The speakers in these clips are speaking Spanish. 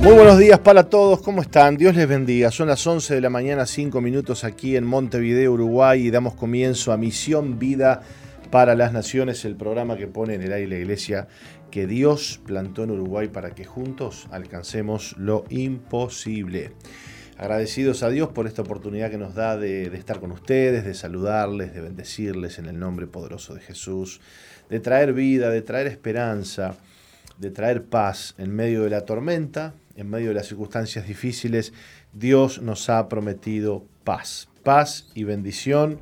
Muy buenos días para todos, ¿cómo están? Dios les bendiga. Son las 11 de la mañana, 5 minutos aquí en Montevideo, Uruguay, y damos comienzo a Misión Vida para las Naciones, el programa que pone en el aire la iglesia que Dios plantó en Uruguay para que juntos alcancemos lo imposible. Agradecidos a Dios por esta oportunidad que nos da de, de estar con ustedes, de saludarles, de bendecirles en el nombre poderoso de Jesús, de traer vida, de traer esperanza, de traer paz en medio de la tormenta, en medio de las circunstancias difíciles, Dios nos ha prometido paz, paz y bendición,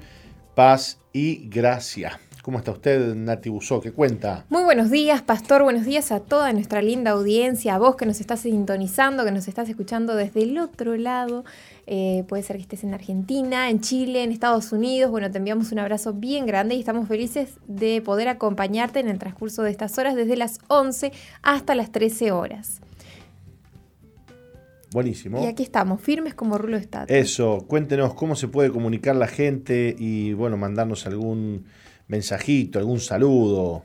paz y gracia. ¿Cómo está usted, Nati Busó? ¿Qué cuenta? Muy buenos días, Pastor. Buenos días a toda nuestra linda audiencia, a vos que nos estás sintonizando, que nos estás escuchando desde el otro lado. Eh, puede ser que estés en Argentina, en Chile, en Estados Unidos. Bueno, te enviamos un abrazo bien grande y estamos felices de poder acompañarte en el transcurso de estas horas, desde las 11 hasta las 13 horas. Buenísimo. Y aquí estamos, firmes como rulo de Eso, cuéntenos cómo se puede comunicar la gente y bueno, mandarnos algún mensajito, algún saludo.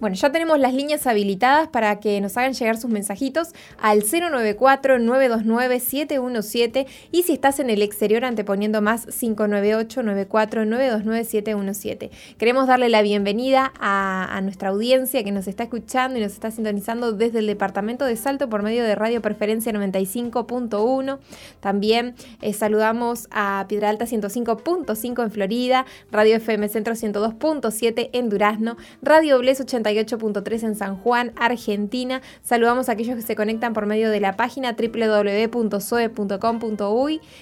Bueno, ya tenemos las líneas habilitadas para que nos hagan llegar sus mensajitos al 094-929-717 y si estás en el exterior anteponiendo más 598-94-929-717. Queremos darle la bienvenida a, nuestra audiencia que nos está escuchando y nos está sintonizando desde el departamento de Salto por medio de Radio Preferencia 95.1. También eh, saludamos a Piedra Alta 105.5 en Florida, Radio FM Centro 102.7 en Durazno, Radio Bles 80 8.3 en San Juan, Argentina. Saludamos a aquellos que se conectan por medio de la página www.soe.com.uy,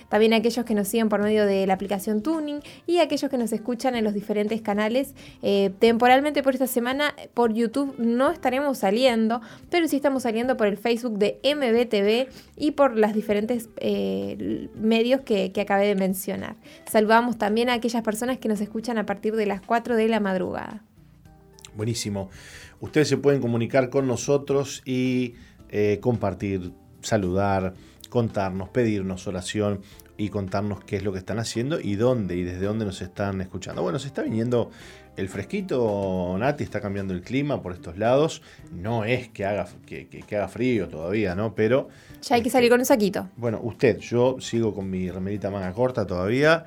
también a aquellos que nos siguen por medio de la aplicación Tuning y a aquellos que nos escuchan en los diferentes canales. Eh, temporalmente por esta semana por YouTube no estaremos saliendo, pero sí estamos saliendo por el Facebook de MBTV y por los diferentes eh, medios que, que acabé de mencionar. Saludamos también a aquellas personas que nos escuchan a partir de las 4 de la madrugada. Buenísimo. Ustedes se pueden comunicar con nosotros y eh, compartir, saludar, contarnos, pedirnos oración y contarnos qué es lo que están haciendo y dónde y desde dónde nos están escuchando. Bueno, se está viniendo el fresquito, Nati, está cambiando el clima por estos lados. No es que haga, que, haga frío todavía, ¿no? Pero... Ya hay que salir con un saquito. Bueno, usted, yo sigo con mi remerita manga corta todavía.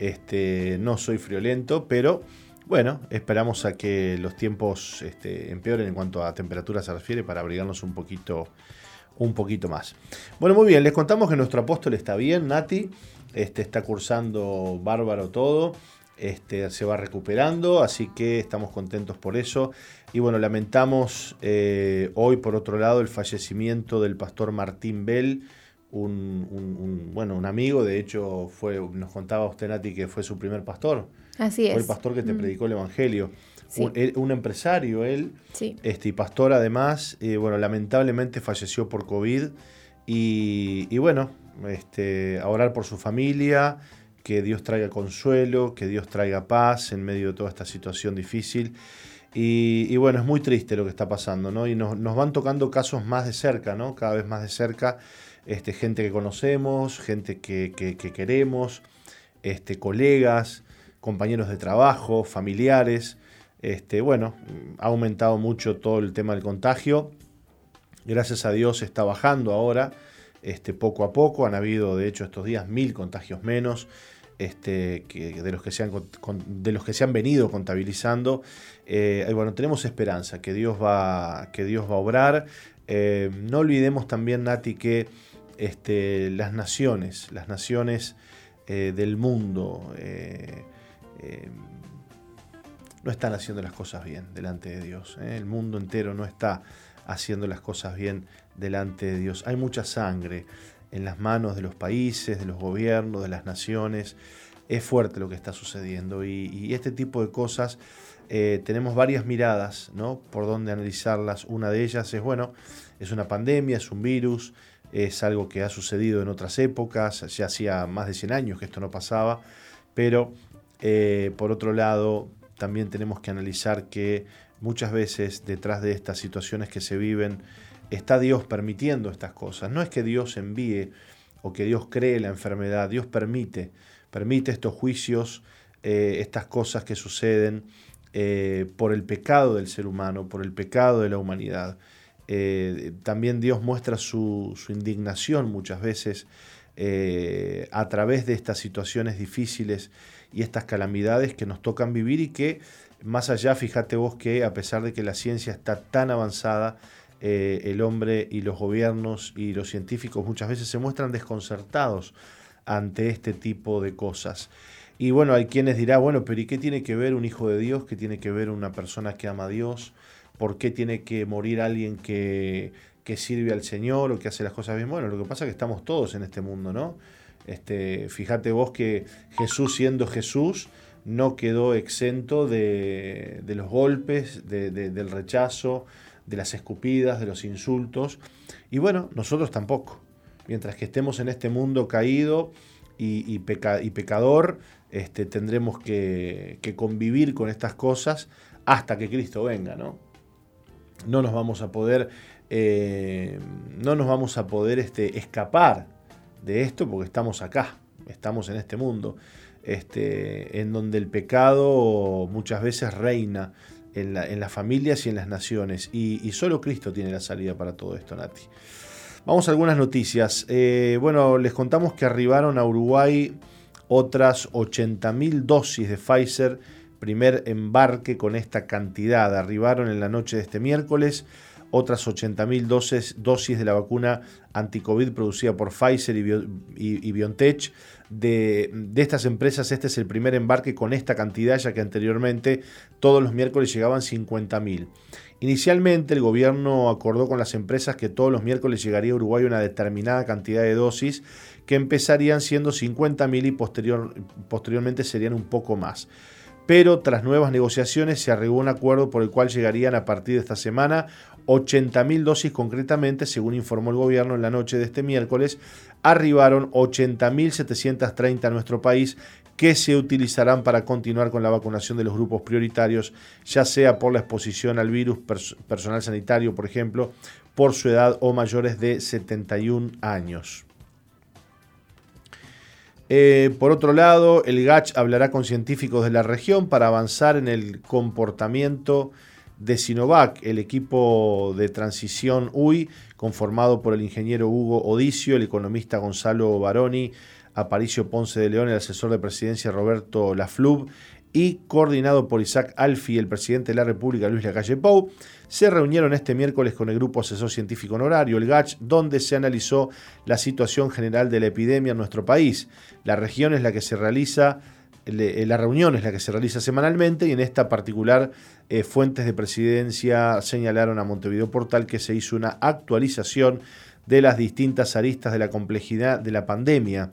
Este, no soy friolento, pero bueno, esperamos a que los tiempos este, empeoren en cuanto a temperatura se refiere para abrigarnos un poquito, un poquito más. Bueno, muy bien, les contamos que nuestro apóstol está bien, Nati, este, está cursando bárbaro todo, este, se va recuperando, así que estamos contentos por eso. Y bueno, lamentamos eh, hoy, por otro lado, el fallecimiento del pastor Martín Bell, un, bueno, un amigo, de hecho fue, nos contaba usted, Nati, que fue su primer pastor. Así es. Fue el pastor que te mm. predicó el Evangelio. Un, empresario él, este, y pastor además, eh, bueno, lamentablemente falleció por COVID y, bueno, este, a orar por su familia, que Dios traiga consuelo, que Dios traiga paz en medio de toda esta situación difícil. Y, bueno, es muy triste lo que está pasando, ¿no? Y nos, van tocando casos más de cerca, ¿no? Cada vez más de cerca, este, gente que conocemos, gente que, que queremos, este, colegas, compañeros de trabajo, familiares. Este, bueno, ha aumentado mucho todo el tema del contagio. Gracias a Dios está bajando ahora, este, poco a poco. Han habido, de hecho, estos días mil contagios menos. Este, que, de, los que se han, de los que se han venido contabilizando. Eh, bueno, tenemos esperanza que Dios va, que Dios va a obrar. Eh, no olvidemos también, Nati, que este, las naciones, las naciones eh, del mundo, eh, no están haciendo las cosas bien delante de Dios. ¿eh? El mundo entero no está haciendo las cosas bien delante de Dios. Hay mucha sangre en las manos de los países, de los gobiernos, de las naciones. Es fuerte lo que está sucediendo y, este tipo de cosas eh, tenemos varias miradas ¿no? por donde analizarlas. Una de ellas es, bueno, es una pandemia, es un virus, es algo que ha sucedido en otras épocas, ya hacía más de 100 años que esto no pasaba, pero eh, por otro lado, también tenemos que analizar que muchas veces detrás de estas situaciones que se viven está Dios permitiendo estas cosas. No es que Dios envíe o que Dios cree la enfermedad, Dios permite, permite estos juicios, eh, estas cosas que suceden eh, por el pecado del ser humano, por el pecado de la humanidad. También Dios muestra su, indignación muchas veces a través de estas situaciones difíciles y estas calamidades que nos tocan vivir y que más allá, fíjate vos que a pesar de que la ciencia está tan avanzada, eh, el hombre y los gobiernos y los científicos muchas veces se muestran desconcertados ante este tipo de cosas. Y bueno, hay quienes dirán, bueno, pero ¿y qué tiene que ver un hijo de Dios? ¿Qué tiene que ver una persona que ama a Dios? ¿Por qué tiene que morir alguien que, que sirve al Señor o que hace las cosas bien? Bueno, lo que pasa es que estamos todos en este mundo, ¿no? Este, fíjate vos que Jesús siendo Jesús no quedó exento de, los golpes, de, del rechazo, de las escupidas, de los insultos. Y bueno, nosotros tampoco. Mientras que estemos en este mundo caído y, pecador, este, tendremos que, convivir con estas cosas hasta que Cristo venga, ¿no? No nos vamos a poder, eh, no nos vamos a poder este, escapar de esto porque estamos acá, estamos en este mundo, este, en donde el pecado muchas veces reina en, las familias y en las naciones. Y, solo Cristo tiene la salida para todo esto, Nati. Vamos a algunas noticias. Eh, bueno, les contamos que arribaron a Uruguay otras 80.000 dosis de Pfizer, primer embarque con esta cantidad. Arribaron en la noche de este miércoles otras 80.000 dosis, dosis de la vacuna anticovid producida por Pfizer y, BioNTech. De, estas empresas, este es el primer embarque con esta cantidad, ya que anteriormente todos los miércoles llegaban 50.000. Inicialmente el gobierno acordó con las empresas que todos los miércoles llegaría a Uruguay una determinada cantidad de dosis que empezarían siendo 50.000 y posterior, posteriormente serían un poco más pero tras nuevas negociaciones se arregló un acuerdo por el cual llegarían a partir de esta semana 80.000 dosis concretamente, según informó el gobierno en la noche de este miércoles, arribaron 80.730 a nuestro país que se utilizarán para continuar con la vacunación de los grupos prioritarios, ya sea por la exposición al virus personal sanitario, por ejemplo, por su edad o mayores de 71 años. Eh, por otro lado, el GACH hablará con científicos de la región para avanzar en el comportamiento de Sinovac, el equipo de transición UI, conformado por el ingeniero Hugo Odicio, el economista Gonzalo Baroni, Aparicio Ponce de León, el asesor de presidencia Roberto Laflub y coordinado por Isaac Alfi, el presidente de la República Luis Lacalle Pou, se reunieron este miércoles con el Grupo Asesor Científico Honorario, el GACH, donde se analizó la situación general de la epidemia en nuestro país. La región es la que se realiza eh, la reunión es la que se realiza semanalmente y en esta particular eh, fuentes de presidencia señalaron a Montevideo Portal que se hizo una actualización de las distintas aristas de la complejidad de la pandemia.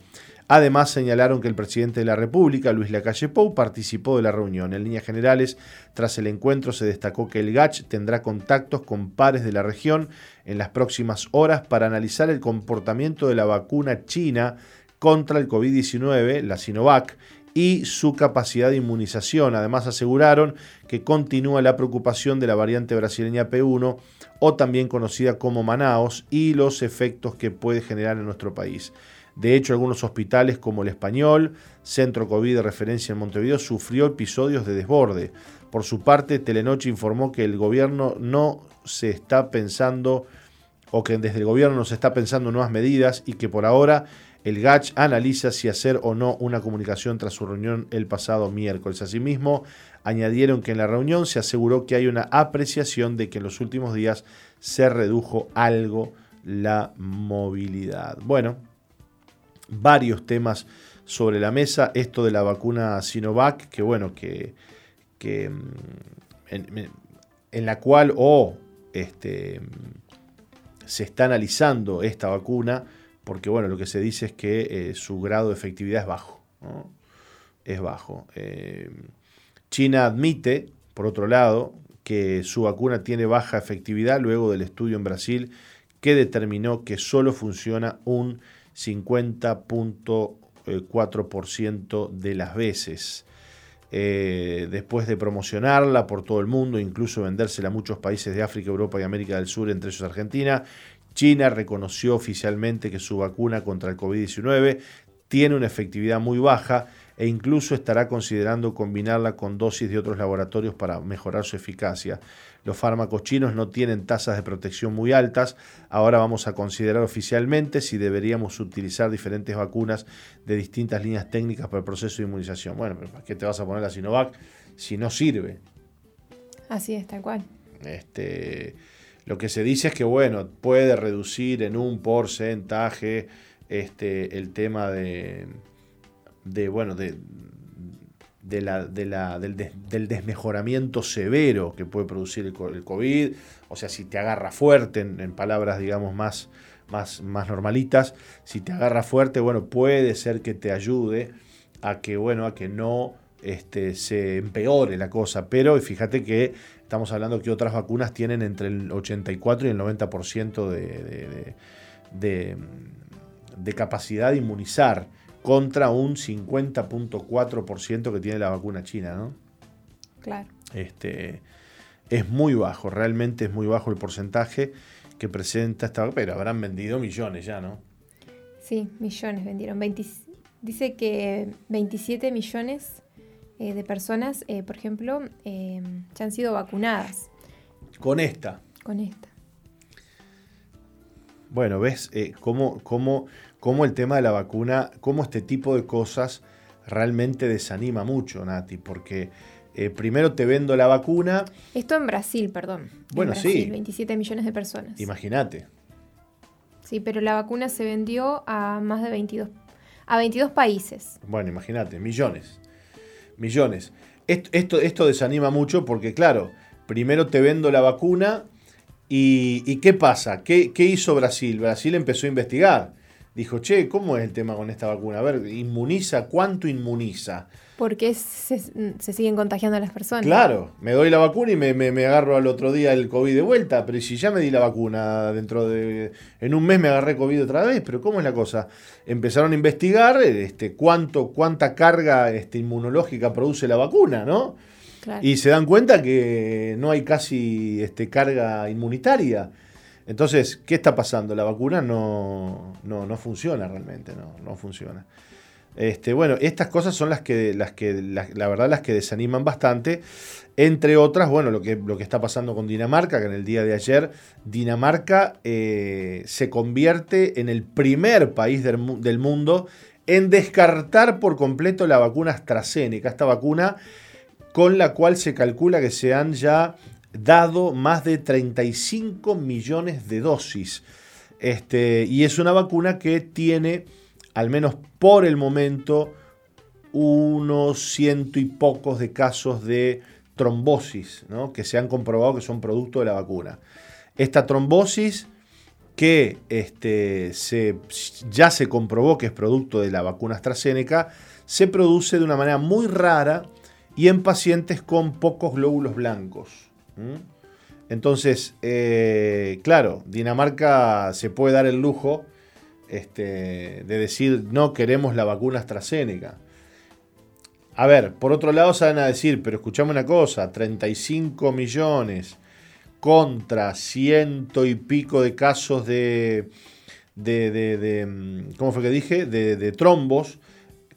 Además, señalaron que el presidente de la República, Luis Lacalle Pou, participó de la reunión. En líneas generales, tras el encuentro se destacó que el GACH tendrá contactos con pares de la región en las próximas horas para analizar el comportamiento de la vacuna china contra el COVID-19, la Sinovac, y su capacidad de inmunización. Además aseguraron que continúa la preocupación de la variante brasileña P1 o también conocida como Manaos y los efectos que puede generar en nuestro país. De hecho, algunos hospitales como el Español, Centro COVID de referencia en Montevideo, sufrió episodios de desborde. Por su parte, Telenoche informó que el gobierno no se está pensando o que desde el gobierno no se está pensando nuevas medidas y que por ahora el GACH analiza si hacer o no una comunicación tras su reunión el pasado miércoles. Asimismo, añadieron que en la reunión se aseguró que hay una apreciación de que en los últimos días se redujo algo la movilidad. Bueno, varios temas sobre la mesa. Esto de la vacuna Sinovac, que bueno, que, mm, en, la cual o este, se está analizando esta vacuna porque bueno, lo que se dice es que eh, su grado de efectividad es bajo. Es bajo. Eh, China admite, por otro lado, que su vacuna tiene baja efectividad luego del estudio en Brasil que determinó que solo funciona un 50.4% de las veces. Eh, después de promocionarla por todo el mundo, incluso vendérsela a muchos países de África, Europa y América del Sur, entre ellos Argentina, China reconoció oficialmente que su vacuna contra el COVID-19 tiene una efectividad muy baja. e incluso estará considerando combinarla con dosis de otros laboratorios para mejorar su eficacia. Los fármacos chinos no tienen tasas de protección muy altas. Ahora vamos a considerar oficialmente si deberíamos utilizar diferentes vacunas de distintas líneas técnicas para el proceso de inmunización. Bueno, pero ¿para qué te vas a poner la Sinovac si no sirve? Así es, tal cual. Este, lo que se dice es que, bueno, puede reducir en un porcentaje este, el tema de, de bueno, de, de la, de la, del, desmejoramiento severo que puede producir el, COVID, o sea, si te agarra fuerte, en, palabras, digamos, más, más, más normalitas, si te agarra fuerte, bueno, puede ser que te ayude a que, bueno, a que no este, se empeore la cosa, pero fíjate que estamos hablando que otras vacunas tienen entre el 84 y el 90% de, de, de, de capacidad de inmunizar contra un 50.4% que tiene la vacuna china, ¿no? Claro. Este, es muy bajo, realmente es muy bajo el porcentaje que presenta esta vacuna, pero habrán vendido millones ya, ¿no? Sí, millones vendieron. dice que 27 millones eh, de personas, eh, por ejemplo, eh, ya han sido vacunadas. Con esta. Con esta. Bueno, ¿ves cómo, cómo cómo el tema de la vacuna, cómo este tipo de cosas realmente desanima mucho, Nati, porque eh, primero te vendo la vacuna. Esto en Brasil, perdón. Bueno, en Brasil, sí. 27 millones de personas. Imagínate. Sí, pero la vacuna se vendió a más de 22, a 22 países. Bueno, imagínate, millones. Millones. Esto, esto, desanima mucho porque, claro, primero te vendo la vacuna y, ¿qué pasa? ¿Qué, ¿Qué hizo Brasil? Brasil empezó a investigar dijo, che, ¿cómo es el tema con esta vacuna? A ver, ¿inmuniza? ¿Cuánto inmuniza? Porque se, se siguen contagiando las personas. Claro, me doy la vacuna y me, me, agarro al otro día el COVID de vuelta, pero si ya me di la vacuna dentro de... En un mes me agarré COVID otra vez, pero ¿cómo es la cosa? Empezaron a investigar este, cuánto, cuánta carga este, inmunológica produce la vacuna, ¿no? Y se dan cuenta que no hay casi este, carga inmunitaria. Entonces, ¿qué está pasando? La vacuna no, no, funciona realmente, no, no funciona. Este, bueno, estas cosas son las que, las que verdad, las que desaniman bastante. Entre otras, bueno, lo que, lo que está pasando con Dinamarca, que en el día de ayer Dinamarca eh, se convierte en el primer país del, del, mundo en descartar por completo la vacuna AstraZeneca, esta vacuna con la cual se calcula que se han ya dado más de 35 millones de dosis. Este, y es una vacuna que tiene, al menos por el momento, unos ciento y pocos de casos de trombosis, que se han comprobado que son producto de la vacuna. Esta trombosis que este, se, ya se comprobó que es producto de la vacuna AstraZeneca, se produce de una manera muy rara y en pacientes con pocos glóbulos blancos. Entonces, eh, claro, Dinamarca se puede dar el lujo este, de decir no queremos la vacuna AstraZeneca. A ver, por otro lado van a decir, pero escuchame una cosa, 35 millones contra ciento y pico de casos de, de, de, mm, ¿cómo fue que dije? De, de trombos.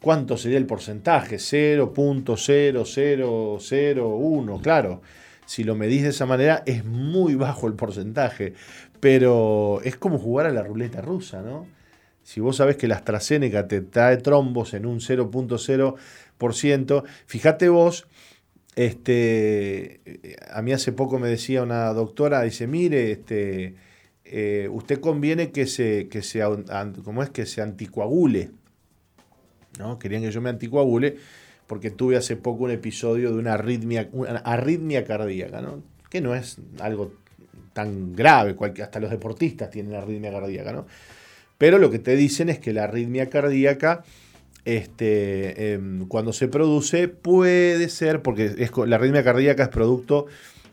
¿Cuánto sería el porcentaje? 0.0001, claro si lo medís de esa manera, es muy bajo el porcentaje. Pero es como jugar a la ruleta rusa, ¿no? Si vos sabés que la AstraZeneca te trae trombos en un 0.0%, fíjate vos, este, a mí hace poco me decía una doctora, dice, mire, este, eh, usted conviene que se, que se, ¿cómo es? que se anticoagule. ¿no? Querían que yo me anticoagule porque tuve hace poco un episodio de una arritmia, una arritmia cardíaca, ¿no? que no es algo tan grave, hasta los deportistas tienen arritmia cardíaca, ¿no? Pero lo que te dicen es que la arritmia cardíaca, este, em, cuando se produce, puede ser, porque es, la arritmia cardíaca es producto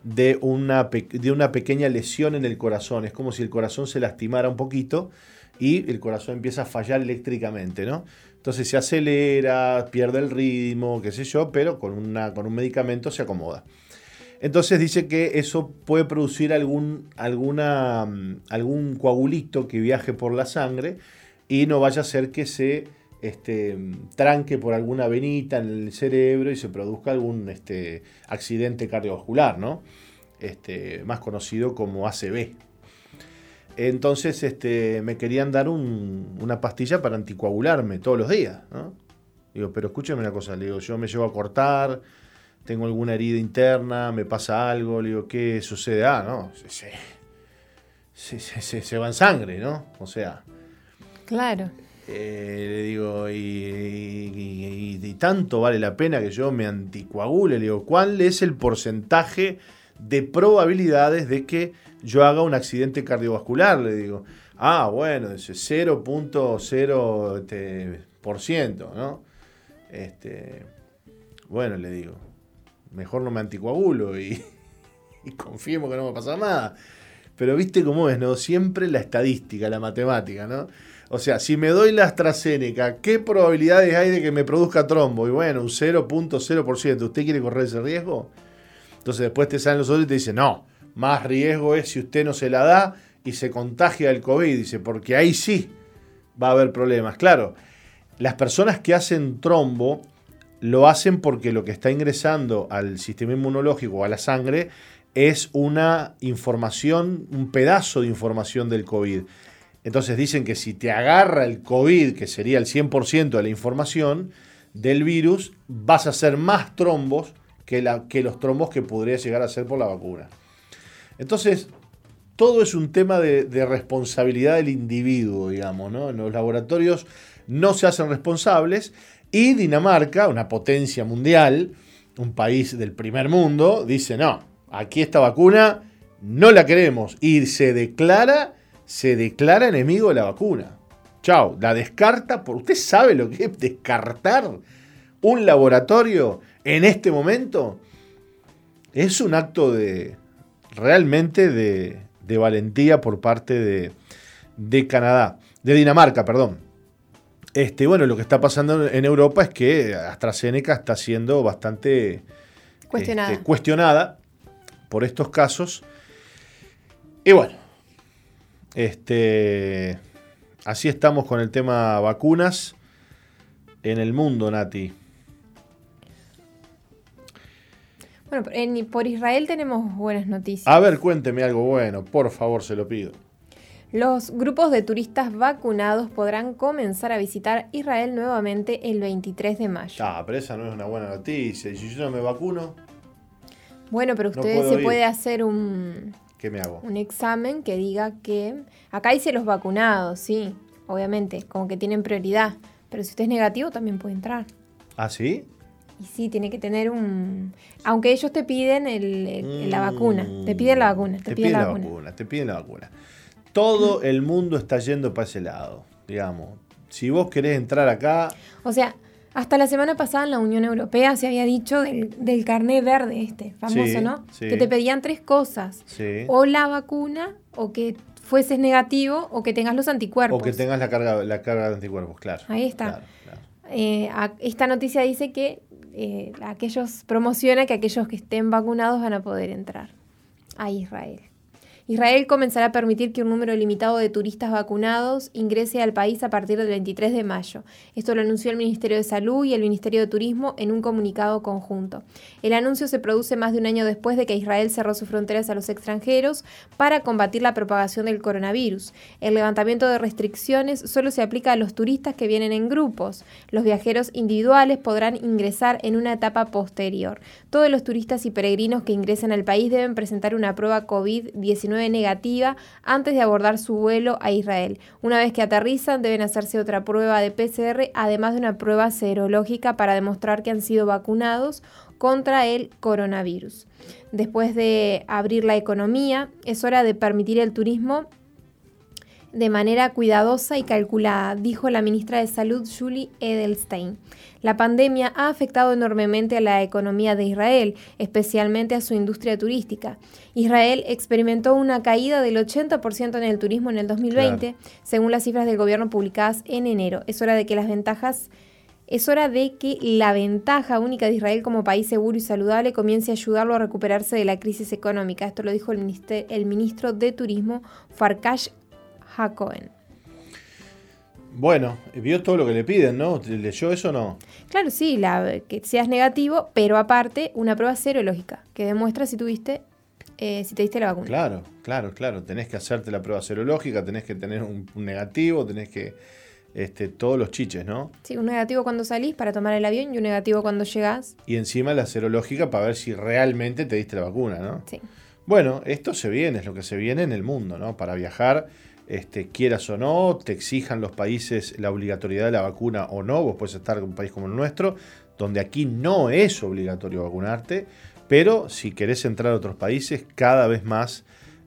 de una, de una pequeña lesión en el corazón, es como si el corazón se lastimara un poquito y el corazón empieza a fallar eléctricamente, ¿no? Entonces se acelera, pierde el ritmo, qué sé yo, pero con, una, con un medicamento se acomoda. Entonces dice que eso puede producir algún, alguna, algún coagulito que viaje por la sangre y no vaya a ser que se este, tranque por alguna venita en el cerebro y se produzca algún este, accidente cardiovascular, ¿no? Este, más conocido como ACV. Entonces este, me querían dar una pastilla para anticoagularme todos los días. Digo, pero escúchame una cosa, digo, yo me llevo a cortar, tengo alguna herida interna, me pasa algo, le digo, ¿qué sucede? Ah, no, se, se, se va en sangre, ¿no? O sea. Claro. Eh, le digo, y, tanto vale la pena que yo me anticoagule. Le digo, ¿cuál es el porcentaje de probabilidades de que yo haga un accidente cardiovascular? Le digo, ah, bueno, ese 0.0%, este, ¿no? Este, bueno, le digo, mejor no me anticoagulo y, y confiemos que no va a pasar nada. Pero viste cómo es, ¿no? Siempre la estadística, la matemática, ¿no? O sea, si me doy la AstraZeneca, ¿qué probabilidades hay de que me produzca trombo? Y bueno, un 0.0%. ¿Usted quiere correr ese riesgo? Entonces después te salen los otros y te dicen, no, más riesgo es si usted no se la da y se contagia el COVID. Dice, porque ahí sí va a haber problemas. Claro, las personas que hacen trombo lo hacen porque lo que está ingresando al sistema inmunológico a la sangre es una información, un pedazo de información del COVID. Entonces dicen que si te agarra el COVID, que sería el 100% de la información del virus, vas a hacer más trombos que, los trombos que podría llegar a ser por la vacuna. Entonces, todo es un tema de, responsabilidad del individuo, digamos, ¿no? En los laboratorios no se hacen responsables y Dinamarca, una potencia mundial, un país del primer mundo, dice, no, aquí esta vacuna no la queremos y se declara se declara enemigo de la vacuna. Chao, la descarta. Por, ¿Usted sabe lo que es descartar un laboratorio en este momento? Es un acto de realmente de, valentía por parte de, de, Canadá, de Dinamarca, perdón. Este, bueno, lo que está pasando en Europa es que AstraZeneca está siendo bastante cuestionada, este, cuestionada por estos casos. Y bueno, este, así estamos con el tema vacunas en el mundo, Nati. Bueno, por Israel tenemos buenas noticias. A ver, cuénteme algo bueno, por favor, se lo pido. Los grupos de turistas vacunados podrán comenzar a visitar Israel nuevamente el 23 de mayo. Ah, pero esa no es una buena noticia. ¿Y si yo no me vacuno? Bueno, pero usted se puede hacer un, ¿Qué me hago? Un examen que diga que. Acá dice los vacunados, sí, obviamente, como que tienen prioridad. Pero si usted es negativo, también puede entrar. ¿Ah, sí? Y sí, tiene que tener un. Aunque ellos te piden el, la vacuna. Te piden la vacuna. Te, piden, la, vacuna. Te piden la vacuna. Todo el mundo está yendo para ese lado, digamos. Si vos querés entrar acá. O sea, hasta la semana pasada en la Unión Europea se había dicho del, del carnet verde este, famoso, ¿no? Que te pedían tres cosas. O la vacuna, o que fueses negativo, o que tengas los anticuerpos. O que tengas la carga, la carga de anticuerpos, claro. Ahí está. Eh, esta noticia dice que eh, aquellos promociona que aquellos que estén vacunados van a poder entrar a Israel. Israel comenzará a permitir que un número limitado de turistas vacunados ingrese al país a partir del 23 de mayo. Esto lo anunció el Ministerio de Salud y el Ministerio de Turismo en un comunicado conjunto. El anuncio se produce más de un año después de que Israel cerró sus fronteras a los extranjeros para combatir la propagación del coronavirus. El levantamiento de restricciones solo se aplica a los turistas que vienen en grupos. Los viajeros individuales podrán ingresar en una etapa posterior. Todos los turistas y peregrinos que ingresen al país deben presentar una prueba COVID-19 negativa antes de abordar su vuelo a Israel. Una vez que aterrizan deben hacerse otra prueba de PCR, además de una prueba serológica para demostrar que han sido vacunados contra el coronavirus. Después de abrir la economía, es hora de permitir el turismo de manera cuidadosa y calculada, dijo la ministra de Salud Julie Edelstein. La pandemia ha afectado enormemente a la economía de Israel, especialmente a su industria turística. Israel experimentó una caída del 80% en el turismo en el 2020, según las cifras del gobierno publicadas en enero. Es hora de que las ventajas es hora de que la ventaja única de Israel como país seguro y saludable comience a ayudarlo a recuperarse de la crisis económica. Esto lo dijo el, ministro de Turismo Farkash Hakohen. Bueno, vio todo lo que le piden, ¿no? ¿Leyó eso o no? Claro, sí, la, que seas negativo, pero aparte una prueba serológica que demuestra si tuviste, eh, si te diste la vacuna. Claro, claro, claro. Tenés que hacerte la prueba serológica, tenés que tener un, negativo, tenés que... Este, todos los chiches, ¿no? Sí, un negativo cuando salís para tomar el avión y un negativo cuando llegás. Y encima la serológica para ver si realmente te diste la vacuna, ¿no? Sí. Bueno, esto se viene, es lo que se viene en el mundo, ¿no? Para viajar este, quieras o no, te exijan los países la obligatoriedad de la vacuna o no, vos puedes estar en un país como el nuestro, donde aquí no es obligatorio vacunarte, pero si querés entrar a otros países, cada vez más,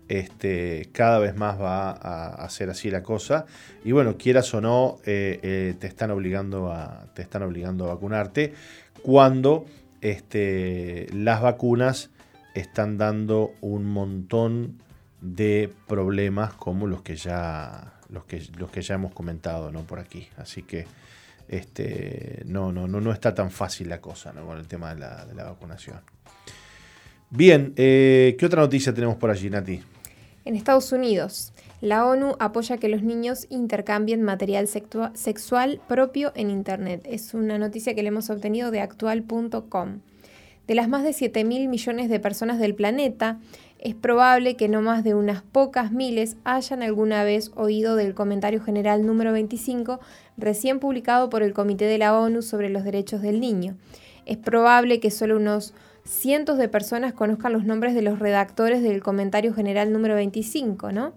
este, cada vez más va a, hacer así la cosa. Y bueno, quieras o no, eh, eh, te, están obligando a, te están obligando a vacunarte cuando este, las vacunas están dando un montón de problemas como los que ya los que, los que ya hemos comentado ¿no? por aquí. Así que este, no, no, no, no está tan fácil la cosa ¿no? con el tema de la, de la vacunación. Bien, eh, ¿qué otra noticia tenemos por allí, Nati? En Estados Unidos, la ONU apoya que los niños intercambien material sexual propio en Internet. Es una noticia que le hemos obtenido de actual.com. De las más de 7 mil millones de personas del planeta, es probable que no más de unas pocas miles hayan alguna vez oído del comentario general número 25 recién publicado por el Comité de la ONU sobre los Derechos del Niño. Es probable que solo unos cientos de personas conozcan los nombres de los redactores del comentario general número 25, ¿no?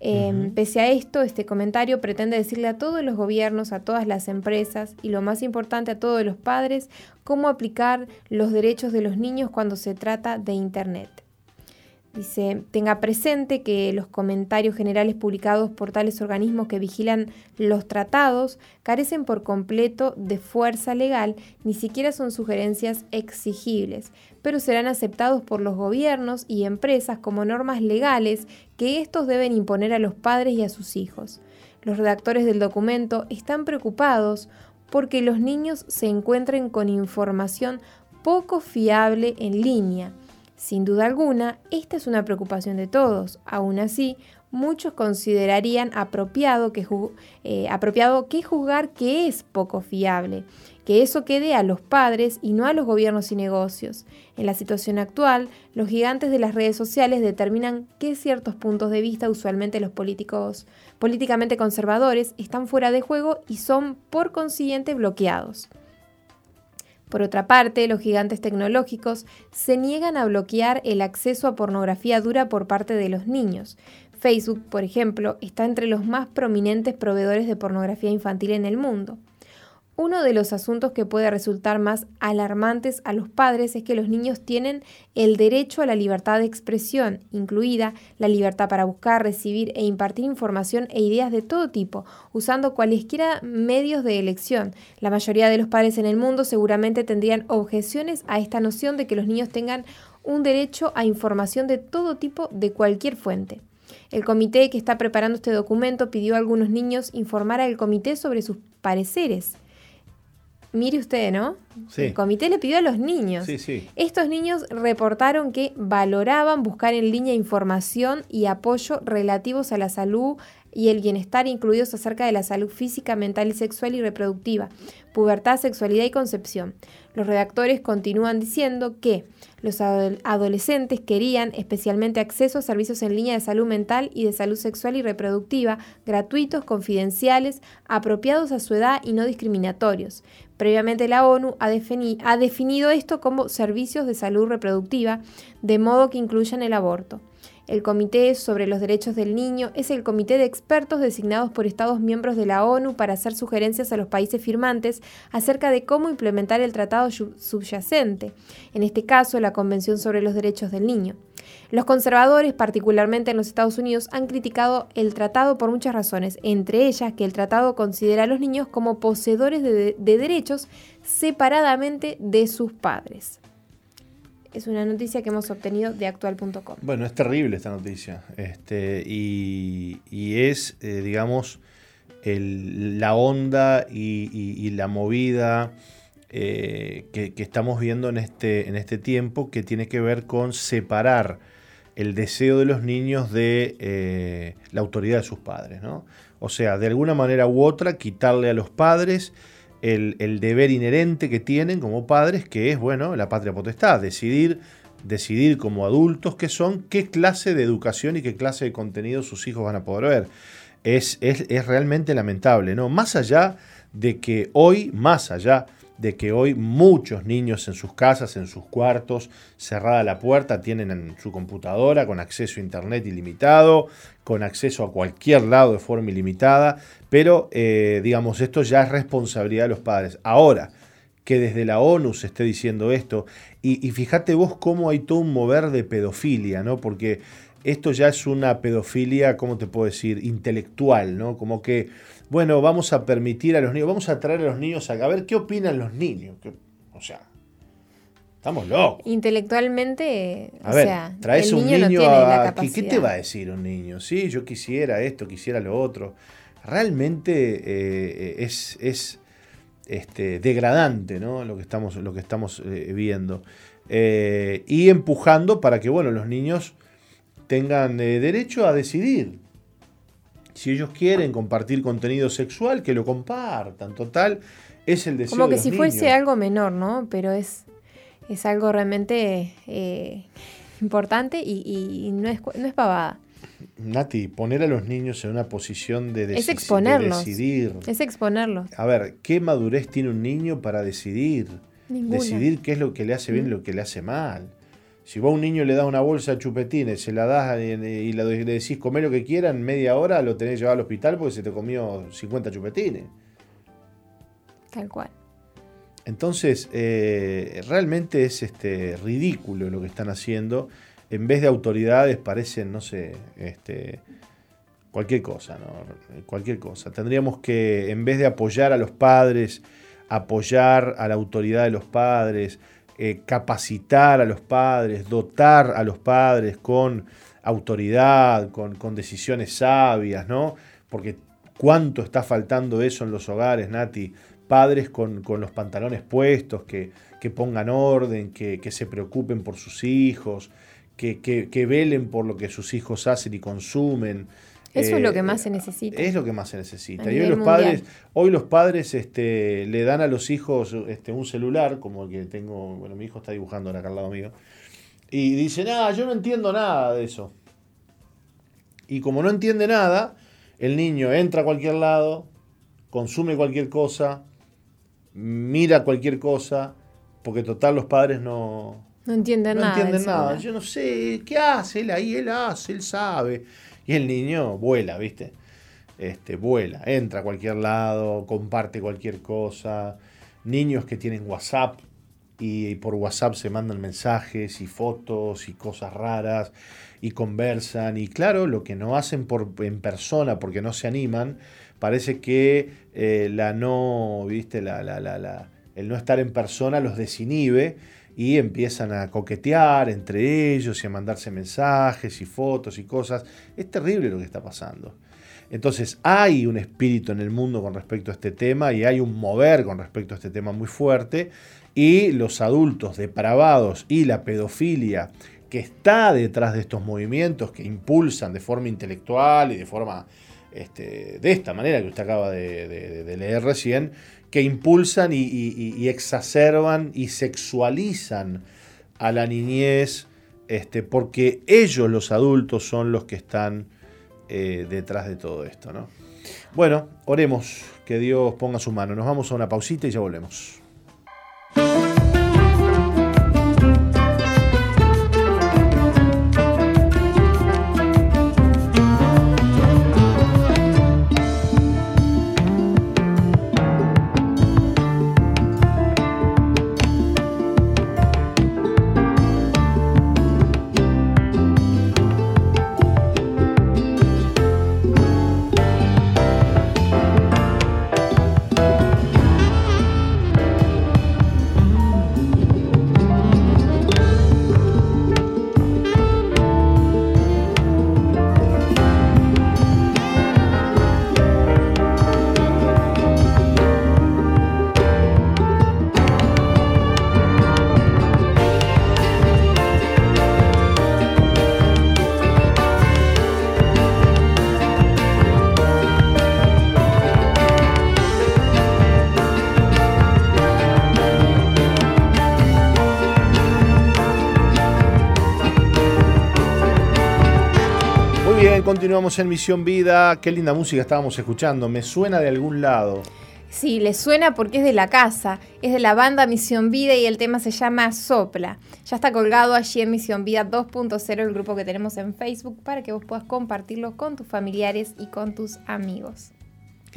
Em, pese a esto, este comentario pretende decirle a todos los gobiernos, a todas las empresas y lo más importante a todos los padres cómo aplicar los derechos de los niños cuando se trata de Internet. Dice, tenga presente que los comentarios generales publicados por tales organismos que vigilan los tratados carecen por completo de fuerza legal, ni siquiera son sugerencias exigibles, pero serán aceptados por los gobiernos y empresas como normas legales que estos deben imponer a los padres y a sus hijos. Los redactores del documento están preocupados porque los niños se encuentren con información poco fiable en línea sin duda alguna, esta es una preocupación de todos. Aún así, muchos considerarían apropiado que, eh, apropiado que juzgar que es poco fiable, que eso quede a los padres y no a los gobiernos y negocios. En la situación actual, los gigantes de las redes sociales determinan que ciertos puntos de vista, usualmente los políticos políticamente conservadores, están fuera de juego y son por consiguiente bloqueados. Por otra parte, los gigantes tecnológicos se niegan a bloquear el acceso a pornografía dura por parte de los niños. Facebook, por ejemplo, está entre los más prominentes proveedores de pornografía infantil en el mundo. Uno de los asuntos que puede resultar más alarmantes a los padres es que los niños tienen el derecho a la libertad de expresión, incluida la libertad para buscar, recibir e impartir información e ideas de todo tipo, usando cualesquiera medios de elección. La mayoría de los padres en el mundo seguramente tendrían objeciones a esta noción de que los niños tengan un derecho a información de todo tipo de cualquier fuente. El comité que está preparando este documento pidió a algunos niños informar al comité sobre sus pareceres. Mire usted, ¿no? El comité le pidió a los niños. Sí, sí. Estos niños reportaron que valoraban buscar en línea información y apoyo relativos a la salud y el bienestar, incluidos acerca de la salud física, mental y sexual y reproductiva, pubertad, sexualidad y concepción. Los redactores continúan diciendo que los adolescentes querían especialmente acceso a servicios en línea de salud mental y de salud sexual y reproductiva, gratuitos, confidenciales, apropiados a su edad y no discriminatorios. Previamente la ONU ha, ha definido esto como servicios de salud reproductiva, de modo que incluyan el aborto. El Comité sobre los Derechos del Niño es el comité de expertos designados por Estados miembros de la ONU para hacer sugerencias a los países firmantes acerca de cómo implementar el tratado subyacente, en este caso la Convención sobre los Derechos del Niño. Los conservadores, particularmente en los Estados Unidos, han criticado el tratado por muchas razones, entre ellas que el tratado considera a los niños como poseedores de, de derechos separadamente de sus padres es una noticia que hemos obtenido de actual.com. Bueno, es terrible esta noticia. Este, y, es, eh, digamos, la onda y, la movida eh, que, estamos viendo en este, en este tiempo que tiene que ver con separar el deseo de los niños de eh, la autoridad de sus padres. ¿no? O sea, de alguna manera u otra, quitarle a los padres el, deber inherente que tienen como padres, que es, bueno, la patria potestad, decidir, decidir como adultos que son qué clase de educación y qué clase de contenido sus hijos van a poder ver. Es, es, es realmente lamentable, ¿no? Más allá de que hoy, más allá que hoy muchos niños en sus casas, en sus cuartos, cerrada la puerta, tienen en su computadora con acceso a internet ilimitado, con acceso a cualquier lado de forma ilimitada, pero eh, digamos, esto ya es responsabilidad de los padres. Ahora, que desde la ONU se esté diciendo esto, y, y fíjate vos cómo hay todo un mover de pedofilia, ¿no? Porque esto ya es una pedofilia, ¿cómo te puedo decir?, intelectual, ¿no? Como que bueno, vamos a permitir a los niños, vamos a traer a los niños a, a ver qué opinan los niños. o sea, estamos locos. Intelectualmente, a ver, traes un niño, a, ¿qué, te va a decir un niño? Sí, yo quisiera esto, quisiera lo otro. Realmente eh, es, es este, degradante ¿no? lo que estamos, lo que estamos eh, viendo. Eh, y empujando para que bueno, los niños tengan derecho a decidir. Si ellos quieren compartir contenido sexual, que lo compartan. Total, es el deseo Como que si fuese algo menor, ¿no? Pero es, es algo realmente eh, importante y, no, es, no es pavada. Nati, poner a los niños en una posición de, es exponerlos, decidir. Es exponerlos. A ver, ¿qué madurez tiene un niño para decidir? Decidir qué es lo que le hace bien y lo que le hace mal. Si vos a un niño le das una bolsa de chupetines, se la das y le decís comer lo que quiera, en media hora lo tenés llevar al hospital porque se te comió 50 chupetines. Tal cual. Entonces, eh, realmente es este, ridículo lo que están haciendo. En vez de autoridades parecen, no sé, este, cualquier cosa, ¿no? Cualquier cosa. Tendríamos que, en vez de apoyar a los padres, apoyar a la autoridad de los padres, eh, capacitar a los padres, dotar a los padres con autoridad, con, decisiones sabias, ¿no? Porque cuánto está faltando eso en los hogares, Nati. Padres con, los pantalones puestos, que, pongan orden, que, se preocupen por sus hijos, que, que, velen por lo que sus hijos hacen y consumen. Eso es lo que más se necesita. Es lo que más se necesita. Y hoy los padres, hoy los padres este, le dan a los hijos este, un celular, como el que tengo, bueno, mi hijo está dibujando acá al lado mío, y dice, nada, yo no entiendo nada de eso. Y como no entiende nada, el niño entra a cualquier lado, consume cualquier cosa, mira cualquier cosa, porque total los padres no... No entienden no nada. Entienden nada. Yo no sé, ¿qué hace él ahí? Él hace, él sabe. Y el niño vuela, ¿viste? Este, vuela, entra a cualquier lado, comparte cualquier cosa. Niños que tienen WhatsApp y, por WhatsApp se mandan mensajes y fotos y cosas raras y conversan. Y claro, lo que no hacen por, en persona porque no se animan, parece que eh, la no, ¿viste? La, la, la, el no estar en persona los desinhibe y empiezan a coquetear entre ellos y a mandarse mensajes y fotos y cosas. Es terrible lo que está pasando. Entonces hay un espíritu en el mundo con respecto a este tema y hay un mover con respecto a este tema muy fuerte y los adultos depravados y la pedofilia que está detrás de estos movimientos que impulsan de forma intelectual y de forma este, de esta manera que usted acaba de leer recién, que impulsan y, exacerban y sexualizan a la niñez, este, porque ellos los adultos son los que están eh, detrás de todo esto. ¿no? Bueno, oremos que Dios ponga su mano. Nos vamos a una pausita y ya volvemos. Continuamos en Misión Vida. Qué linda música estábamos escuchando. Me suena de algún lado. Sí, le suena porque es de la casa, es de la banda Misión Vida y el tema se llama Sopla. Ya está colgado allí en Misión Vida 2.0, el grupo que tenemos en Facebook, para que vos puedas compartirlo con tus familiares y con tus amigos.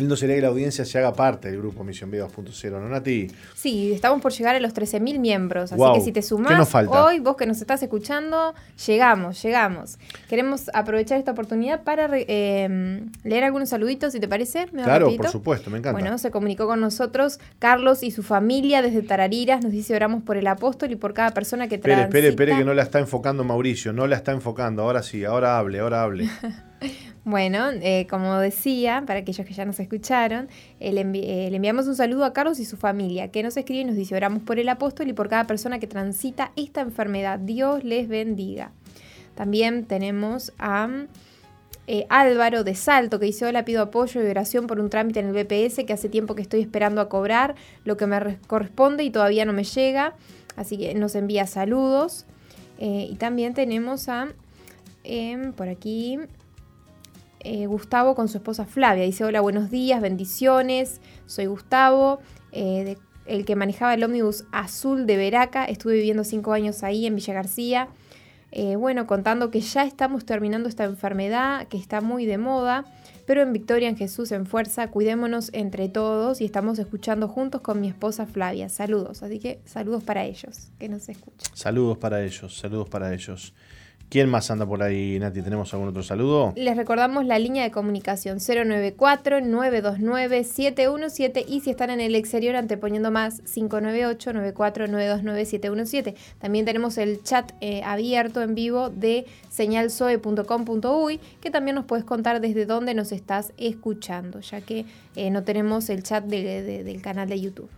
Qué lindo sería que la audiencia se haga parte del grupo Misión Vida 2.0, ¿no, Nati? Sí, estamos por llegar a los 13.000 miembros, así que si te sumás hoy, vos que nos estás escuchando, llegamos, llegamos. Queremos aprovechar esta oportunidad para em, leer algunos saluditos, si te parece. claro, por supuesto, me encanta. Bueno, se comunicó con nosotros Carlos y su familia desde Tarariras, nos dice oramos por el apóstol y por cada persona que trae. Espere, espere, espere que no la está enfocando Mauricio, no la está enfocando, ahora sí, ahora hable, ahora hable. Bueno, eh, como decía, para aquellos que ya nos escucharon, eh, le, enviamos un saludo a Carlos y su familia, que nos escribe y nos dice, oramos por el apóstol y por cada persona que transita esta enfermedad. Dios les bendiga. También tenemos a eh, Álvaro de Salto, que dice, hola, pido apoyo y oración por un trámite en el BPS que hace tiempo que estoy esperando a cobrar lo que me corresponde y todavía no me llega. Así que nos envía saludos. y también tenemos a, em, por aquí, eh, Gustavo con su esposa Flavia. Dice, hola, buenos días, bendiciones. Soy Gustavo, eh, el que manejaba el ómnibus azul de Veraca. Estuve viviendo cinco años ahí en Villa García. Eh, bueno, contando que ya estamos terminando esta enfermedad que está muy de moda, pero en Victoria, en Jesús, en fuerza, cuidémonos entre todos y estamos escuchando juntos con mi esposa Flavia. Saludos, así que saludos para ellos que nos escuchan. Saludos para ellos, saludos para ellos. ¿Quién más anda por ahí, Nati? ¿Tenemos algún otro saludo? Les recordamos la línea de comunicación 094-929-717 y si están en el exterior anteponiendo más 598-94-929-717. También tenemos el chat eh, abierto en vivo de señalsoe.com.uy que también nos puedes contar desde dónde nos estás escuchando, ya que eh, no tenemos el chat del canal de YouTube.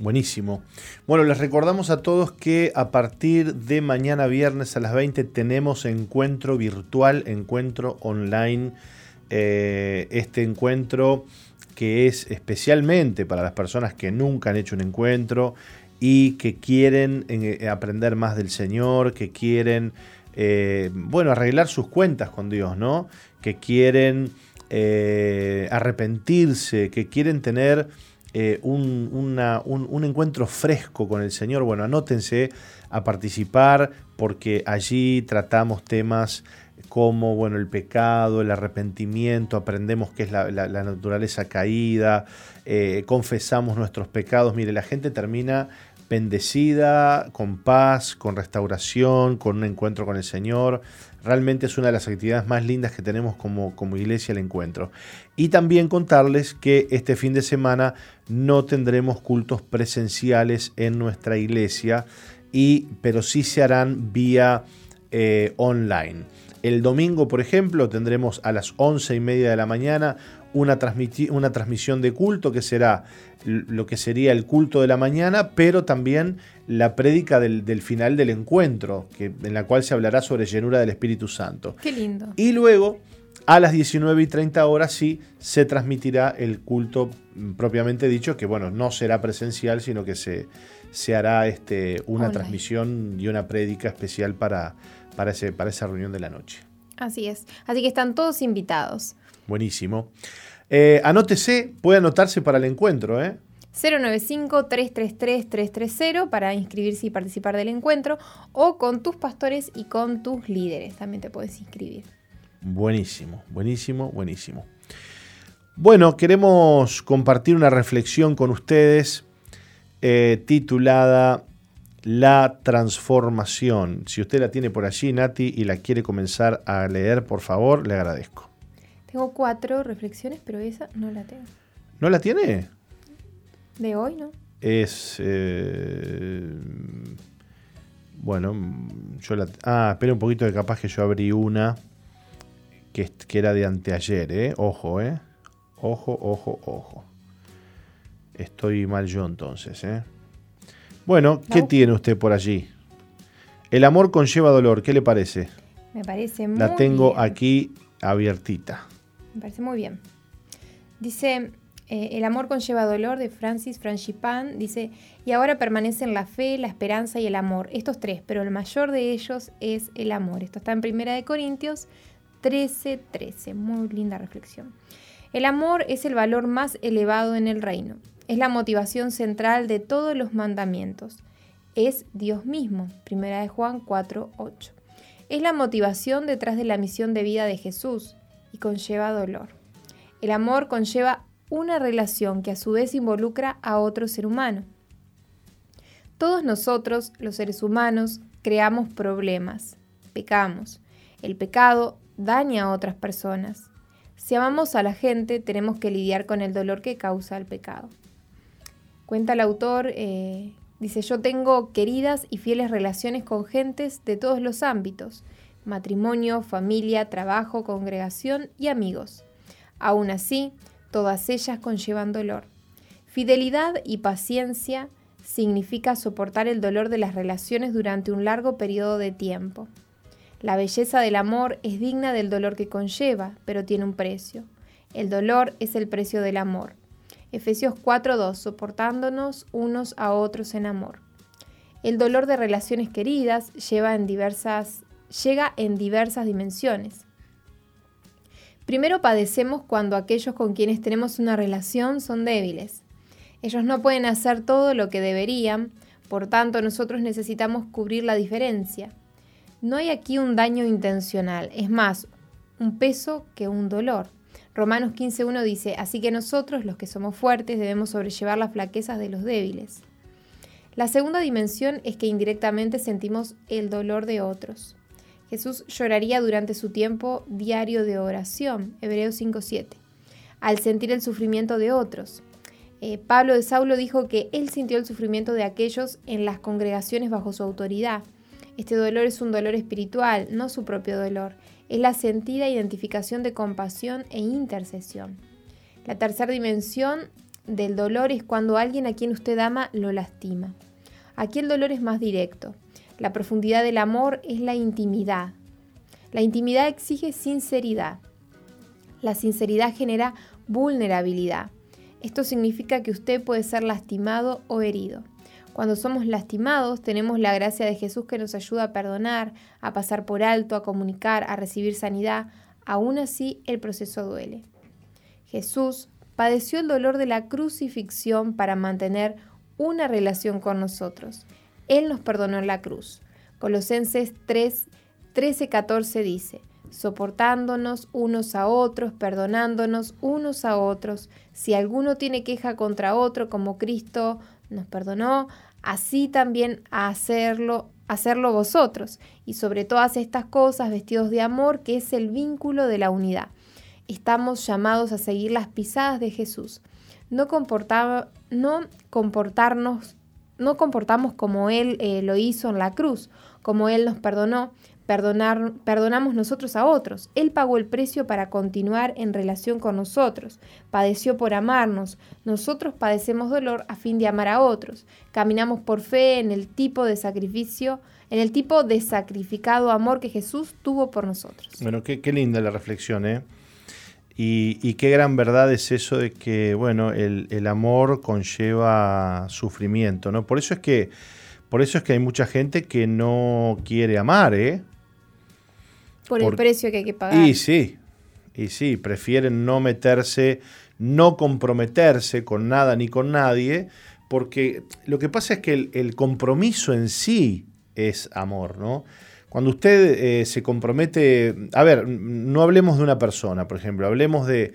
Buenísimo. Bueno, les recordamos a todos que a partir de mañana viernes a las 20 tenemos encuentro virtual, encuentro online. Eh, este encuentro que es especialmente para las personas que nunca han hecho un encuentro y que quieren eh, aprender más del Señor, que quieren, eh, bueno, arreglar sus cuentas con Dios, ¿no? Que quieren arrepentirse, que quieren tener eh, un, encuentro fresco con el Señor, bueno, anótense a participar porque allí tratamos temas como bueno, el pecado, el arrepentimiento, aprendemos qué es la, naturaleza caída, eh, confesamos nuestros pecados. Mire, la gente termina bendecida, con paz, con restauración, con un encuentro con el Señor. Realmente es una de las actividades más lindas que tenemos como, como iglesia el encuentro. Y también contarles que este fin de semana no tendremos cultos presenciales en nuestra iglesia, y, pero sí se harán vía eh, online. El domingo, por ejemplo, tendremos a las once y media de la mañana una, una transmisión de culto que será lo que sería el culto de la mañana, pero también la prédica del, final del encuentro, que, en la cual se hablará sobre llenura del Espíritu Santo. Qué lindo. Y luego, a las 19 y 30 horas, sí se transmitirá el culto mm, propiamente dicho, que bueno, no será presencial, sino que se, se hará este, una transmisión y una prédica especial para, para, ese, para esa reunión de la noche. Así es. Así que están todos invitados. Buenísimo. Eh, anótese, puede anotarse para el encuentro, ¿eh? 095-333-330 para inscribirse y participar del encuentro o con tus pastores y con tus líderes. También te puedes inscribir. Buenísimo, buenísimo, buenísimo. Bueno, queremos compartir una reflexión con ustedes eh, titulada La transformación. Si usted la tiene por allí, Nati, y la quiere comenzar a leer, por favor, le agradezco. Tengo cuatro reflexiones, pero esa no la tengo. ¿No la tiene? De hoy, ¿no? Es. Eh, bueno, yo la. Ah, espera un poquito que capaz que yo abrí una que, que era de anteayer, ¿eh? Ojo, ¿eh? Ojo, ojo, ojo. Estoy mal yo entonces, ¿eh? Bueno, ¿qué tiene usted por allí? El amor conlleva dolor, ¿qué le parece? Me parece muy La tengo aquí abiertita. Me parece muy bien. Dice, eh, El amor conlleva dolor de Francis Franchipan dice, y ahora permanecen la fe, la esperanza y el amor, estos tres, pero el mayor de ellos es el amor. Esto está en Primera de Corintios 13:13. 13. Muy linda reflexión. El amor es el valor más elevado en el reino. Es la motivación central de todos los mandamientos. Es Dios mismo. Primera de Juan 4:8. Es la motivación detrás de la misión de vida de Jesús y conlleva dolor. El amor conlleva una relación que a su vez involucra a otro ser humano. Todos nosotros, los seres humanos, creamos problemas, pecamos. El pecado daña a otras personas. Si amamos a la gente, tenemos que lidiar con el dolor que causa el pecado. Cuenta el autor, eh, dice, yo tengo queridas y fieles relaciones con gentes de todos los ámbitos, matrimonio, familia, trabajo, congregación y amigos. Aún así, todas ellas conllevan dolor. Fidelidad y paciencia significa soportar el dolor de las relaciones durante un largo periodo de tiempo. La belleza del amor es digna del dolor que conlleva, pero tiene un precio. El dolor es el precio del amor. Efesios 4:2, soportándonos unos a otros en amor. El dolor de relaciones queridas lleva en diversas, llega en diversas dimensiones. Primero padecemos cuando aquellos con quienes tenemos una relación son débiles. Ellos no pueden hacer todo lo que deberían, por tanto nosotros necesitamos cubrir la diferencia. No hay aquí un daño intencional, es más, un peso que un dolor. Romanos 15.1 dice, así que nosotros, los que somos fuertes, debemos sobrellevar las flaquezas de los débiles. La segunda dimensión es que indirectamente sentimos el dolor de otros. Jesús lloraría durante su tiempo diario de oración, Hebreos 5.7, al sentir el sufrimiento de otros. Eh, Pablo de Saulo dijo que él sintió el sufrimiento de aquellos en las congregaciones bajo su autoridad. Este dolor es un dolor espiritual, no su propio dolor. Es la sentida identificación de compasión e intercesión. La tercera dimensión del dolor es cuando alguien a quien usted ama lo lastima. Aquí el dolor es más directo. La profundidad del amor es la intimidad. La intimidad exige sinceridad. La sinceridad genera vulnerabilidad. Esto significa que usted puede ser lastimado o herido. Cuando somos lastimados, tenemos la gracia de Jesús que nos ayuda a perdonar, a pasar por alto, a comunicar, a recibir sanidad. Aún así, el proceso duele. Jesús padeció el dolor de la crucifixión para mantener una relación con nosotros. Él nos perdonó en la cruz. Colosenses 3, 13, 14 dice, soportándonos unos a otros, perdonándonos unos a otros. Si alguno tiene queja contra otro, como Cristo nos perdonó, así también hacerlo, hacerlo vosotros. Y sobre todas estas cosas, vestidos de amor, que es el vínculo de la unidad. Estamos llamados a seguir las pisadas de Jesús. No, no comportarnos, no comportamos como Él eh, lo hizo en la cruz, como Él nos perdonó, Perdonar, perdonamos nosotros a otros. Él pagó el precio para continuar en relación con nosotros. Padeció por amarnos. Nosotros padecemos dolor a fin de amar a otros. Caminamos por fe en el tipo de sacrificio, en el tipo de sacrificado amor que Jesús tuvo por nosotros. Bueno, qué, linda la reflexión, ¿eh? Y, qué gran verdad es eso de que, bueno, el, el amor conlleva sufrimiento, ¿no? Por eso es que, por eso es que hay mucha gente que no quiere amar, ¿eh? Por, el precio que hay que pagar. Y sí, y sí, prefieren no meterse, no comprometerse con nada ni con nadie, porque lo que pasa es que el, compromiso en sí es amor, ¿no? Cuando usted eh, se compromete, a ver, no hablemos de una persona, por ejemplo, hablemos de,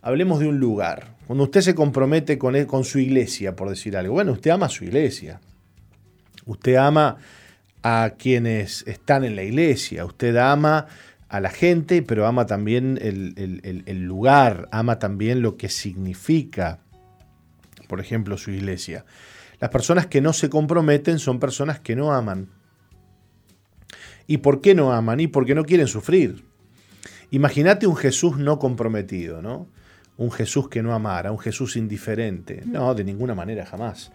hablemos de un lugar. Cuando usted se compromete con, con su iglesia, por decir algo, bueno, usted ama su iglesia. Usted ama a quienes están en la iglesia. Usted ama a la gente, pero ama también el, lugar, ama también lo que significa, por ejemplo, su iglesia. Las personas que no se comprometen son personas que no aman. ¿Y por qué no aman? Y porque no quieren sufrir. Imagínate un Jesús no comprometido, ¿no? Un Jesús que no amara, un Jesús indiferente. No, de ninguna manera, jamás.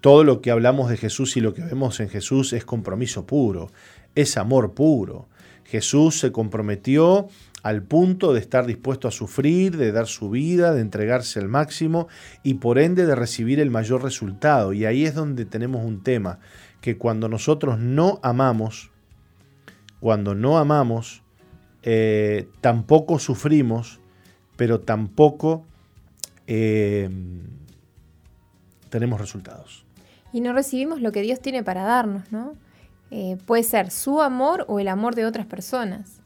Todo lo que hablamos de Jesús y lo que vemos en Jesús es compromiso puro, es amor puro. Jesús se comprometió al punto de estar dispuesto a sufrir, de dar su vida, de entregarse al máximo y por ende de recibir el mayor resultado. Y ahí es donde tenemos un tema, que cuando nosotros no amamos, cuando no amamos, eh, tampoco sufrimos, pero tampoco eh, tenemos resultados. Y no recibimos lo que Dios tiene para darnos, ¿no? Eh, puede ser su amor o el amor de otras personas.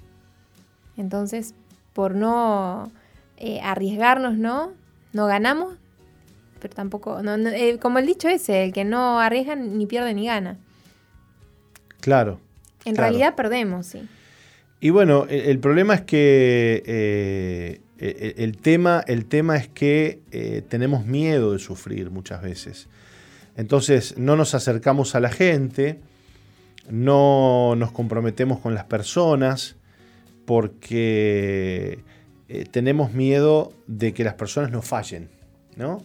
Entonces, por no arriesgarnos, ¿no? No ganamos, pero tampoco, como el dicho ese, el que no arriesga ni pierde ni gana. Claro. En realidad perdemos, sí. Y bueno, el, problema es que eh, el, tema, el tema es que eh, tenemos miedo de sufrir muchas veces. Entonces no nos acercamos a la gente, no nos comprometemos con las personas porque eh, tenemos miedo de que las personas nos fallen, ¿no?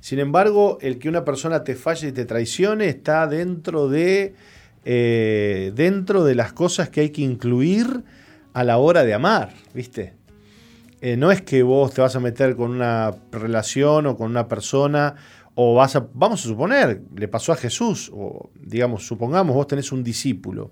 Sin embargo, el que una persona te falle y te traicione está dentro de eh, dentro de las cosas que hay que incluir a la hora de amar, ¿viste? Eh, no es que vos te vas a meter con una relación o con una persona o vas a, vamos a suponer, le pasó a Jesús, o digamos, supongamos vos tenés un discípulo,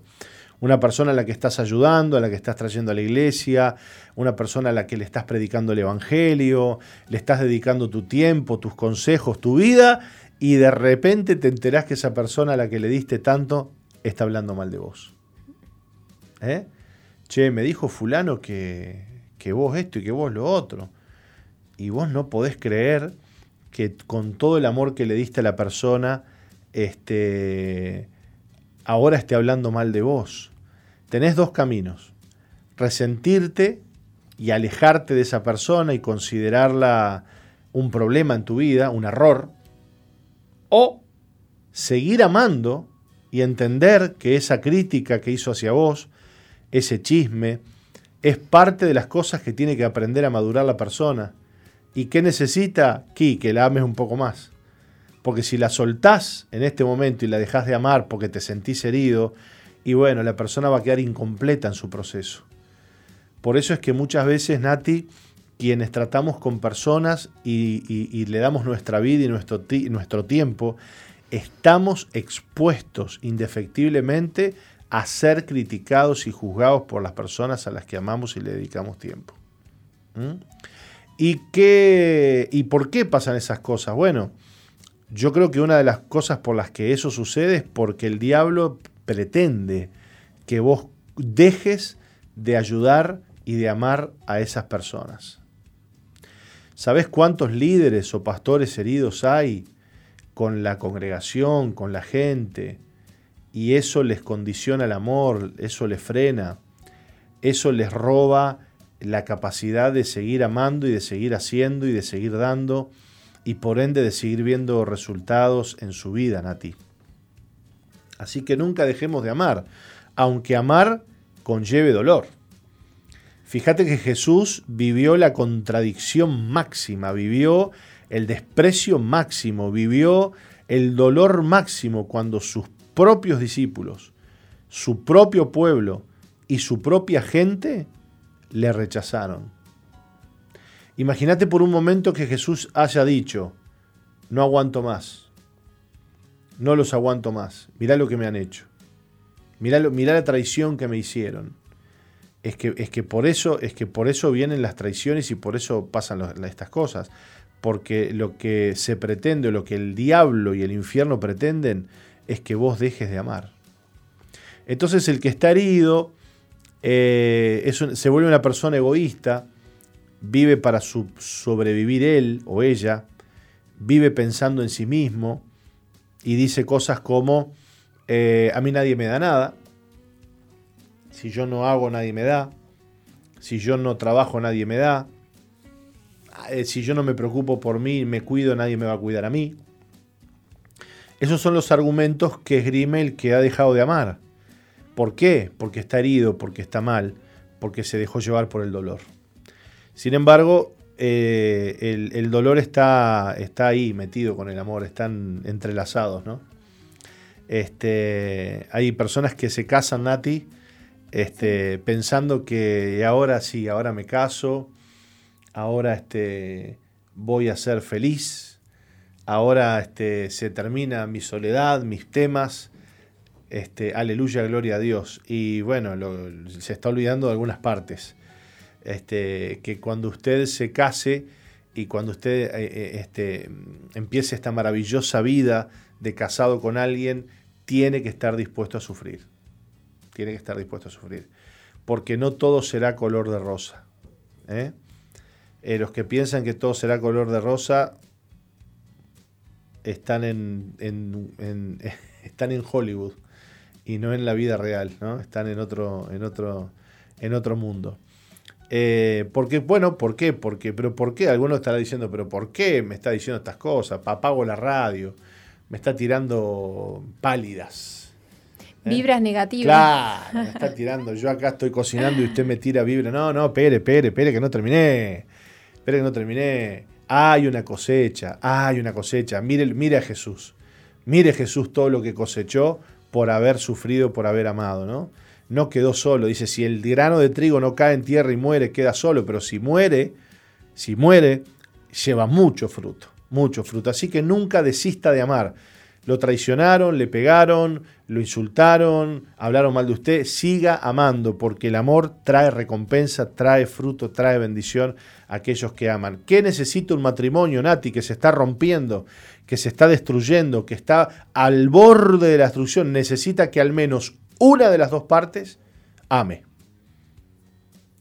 una persona a la que estás ayudando, a la que estás trayendo a la iglesia, una persona a la que le estás predicando el Evangelio, le estás dedicando tu tiempo, tus consejos, tu vida, y de repente te enterás que esa persona a la que le diste tanto está hablando mal de vos. ¿Eh? Che, me dijo fulano que, que vos esto y que vos lo otro. Y vos no podés creer que con todo el amor que le diste a la persona, este, ahora esté hablando mal de vos. Tenés dos caminos. Resentirte y alejarte de esa persona y considerarla un problema en tu vida, un error. O seguir amando y entender que esa crítica que hizo hacia vos, ese chisme, es parte de las cosas que tiene que aprender a madurar la persona. ¿Y qué necesita? Que, que la ames un poco más. Porque si la soltás en este momento y la dejás de amar porque te sentís herido, y bueno, la persona va a quedar incompleta en su proceso. Por eso es que muchas veces, Nati, quienes tratamos con personas y, le damos nuestra vida y nuestro, nuestro tiempo, estamos expuestos indefectiblemente a ser criticados y juzgados por las personas a las que amamos y le dedicamos tiempo. ¿Mm? ¿Y, qué, ¿Y por qué pasan esas cosas? Bueno, yo creo que una de las cosas por las que eso sucede es porque el diablo pretende que vos dejes de ayudar y de amar a esas personas. ¿Sabes cuántos líderes o pastores heridos hay con la congregación, con la gente, y eso les condiciona el amor, eso les frena, eso les roba la capacidad de seguir amando y de seguir haciendo y de seguir dando y por ende de seguir viendo resultados en su vida, Nati. Así que nunca dejemos de amar, aunque amar conlleve dolor. Fíjate que Jesús vivió la contradicción máxima, vivió el desprecio máximo, vivió el dolor máximo cuando sus propios discípulos, su propio pueblo y su propia gente le rechazaron. Imagínate por un momento que Jesús haya dicho, no aguanto más, no los aguanto más, mirá lo que me han hecho, mirá, la traición que me hicieron. Es que, es que, por eso, es que por eso vienen las traiciones y por eso pasan estas cosas porque lo que se pretende, lo que el diablo y el infierno pretenden, es que vos dejes de amar. Entonces el que está herido eh, se vuelve una persona egoísta, vive para sobrevivir él o ella, vive pensando en sí mismo y dice cosas como, eh, a mí nadie me da nada, si yo no hago nadie me da, si yo no trabajo nadie me da, si yo no me preocupo por mí, me cuido, nadie me va a cuidar a mí. Esos son los argumentos que esgrime el que ha dejado de amar. ¿Por qué? Porque está herido, porque está mal, porque se dejó llevar por el dolor. Sin embargo, eh, el, dolor está, está ahí metido con el amor, están entrelazados, ¿no? Este, hay personas que se casan, Nati, este, pensando que ahora sí, ahora me caso, ahora este, voy a ser feliz, ahora este, se termina mi soledad, mis temas, Este, aleluya, gloria a Dios. Y bueno, se está olvidando de algunas partes. Este, que cuando usted se case y cuando usted eh, eh, este, empiece esta maravillosa vida de casado con alguien, tiene que estar dispuesto a sufrir. Tiene que estar dispuesto a sufrir. Porque no todo será color de rosa. ¿eh? Los que piensan que todo será color de rosa están en, están en Hollywood y no en la vida real, ¿no? Están en otro, en otro, en otro mundo. Eh, porque, bueno, ¿por qué? Porque, pero ¿por qué? Alguno estará diciendo, pero ¿por qué me está diciendo estas cosas? Apago la radio, me está tirando pálidas. ¿eh? Vibras negativas. Claro, me está tirando. Yo acá estoy cocinando y usted me tira vibra. No, no, espere, espere, espere, que no terminé. Espere que no terminé. Hay una cosecha, hay una cosecha. Mire, mire a Jesús. Mire Jesús todo lo que cosechó por haber sufrido, por haber amado, ¿no? No quedó solo. Dice, si el grano de trigo no cae en tierra y muere, queda solo, pero si muere, si muere, lleva mucho fruto, mucho fruto. Así que nunca desista de amar. Lo traicionaron, le pegaron, lo insultaron, hablaron mal de usted. Siga amando, porque el amor trae recompensa, trae fruto, trae bendición a aquellos que aman. ¿Qué necesita un matrimonio, Nati, que se está rompiendo? que se está destruyendo, que está al borde de la destrucción, necesita que al menos una de las dos partes ame.